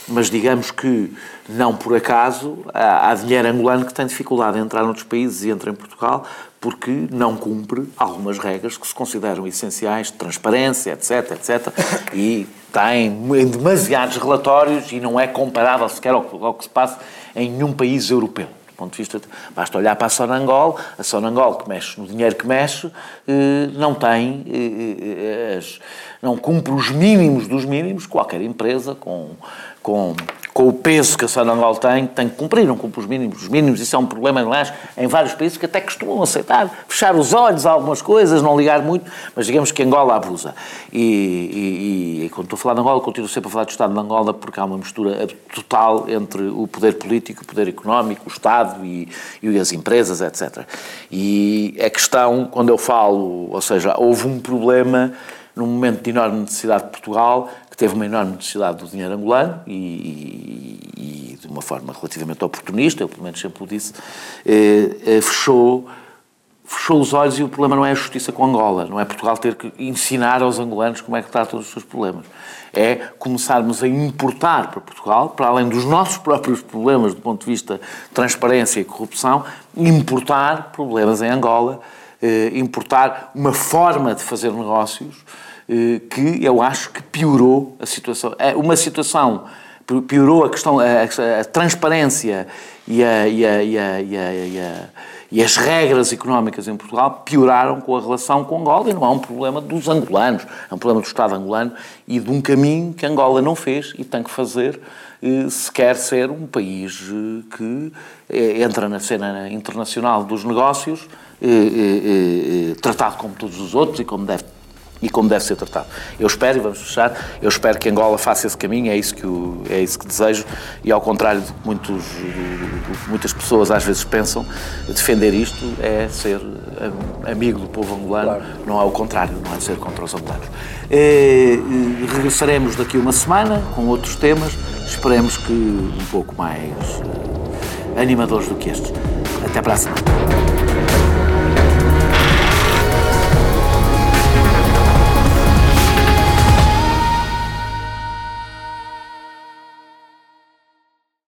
Mas digamos que, não por acaso, há, há dinheiro angolano que tem dificuldade em entrar noutros países e entra em Portugal porque não cumpre algumas regras que se consideram essenciais de transparência, etc, etc. E tem em demasiados relatórios e não é comparável sequer ao, ao que se passa em nenhum país europeu, ponto de vista, basta olhar para a Sonangol, a Sonangol que mexe no dinheiro que mexe, eh, não tem, eh, eh, não cumpre os mínimos dos mínimos, qualquer empresa com, com com o peso que a Sonangol tem, tem que cumprir, não cumpre os mínimos. Os mínimos, isso é um problema, aliás, em vários países que até costumam aceitar, fechar os olhos a algumas coisas, não ligar muito, mas digamos que Angola abusa. E, e, e, quando estou a falar de Angola, continuo sempre a falar do Estado de Angola porque há uma mistura total entre o poder político, o poder económico, o Estado e, e as empresas, etc. E a questão, quando eu falo, ou seja, houve um problema num momento de enorme necessidade de Portugal, teve uma enorme necessidade do dinheiro angolano e, e, de uma forma relativamente oportunista, eu pelo menos sempre o disse, eh, eh, fechou, fechou os olhos e o problema não é a justiça com Angola, não é Portugal ter que ensinar aos angolanos como é que tratam os seus problemas. É começarmos a importar para Portugal, para além dos nossos próprios problemas do ponto de vista de transparência e corrupção, importar problemas em Angola, eh, importar uma forma de fazer negócios que eu acho que piorou a situação. É uma situação piorou a questão, a, a transparência e, a, e, a, e, as regras económicas em Portugal pioraram com a relação com Angola e não é um problema dos angolanos, é um problema do Estado angolano e de um caminho que Angola não fez e tem que fazer eh, se quer ser um país eh, que entra na cena internacional dos negócios, tratado como todos os outros e como deve e como deve ser tratado. Eu espero, e vamos fechar, eu espero que Angola faça esse caminho, é isso que, é isso que desejo, e ao contrário do que muitos, muitas pessoas às vezes pensam, defender isto é ser amigo do povo angolano, claro. não é o contrário, não é ser contra os angolanos. E, eh, e, regressaremos daqui uma semana com outros temas, esperemos que um pouco mais uh, animadores do que estes. Até para a semana.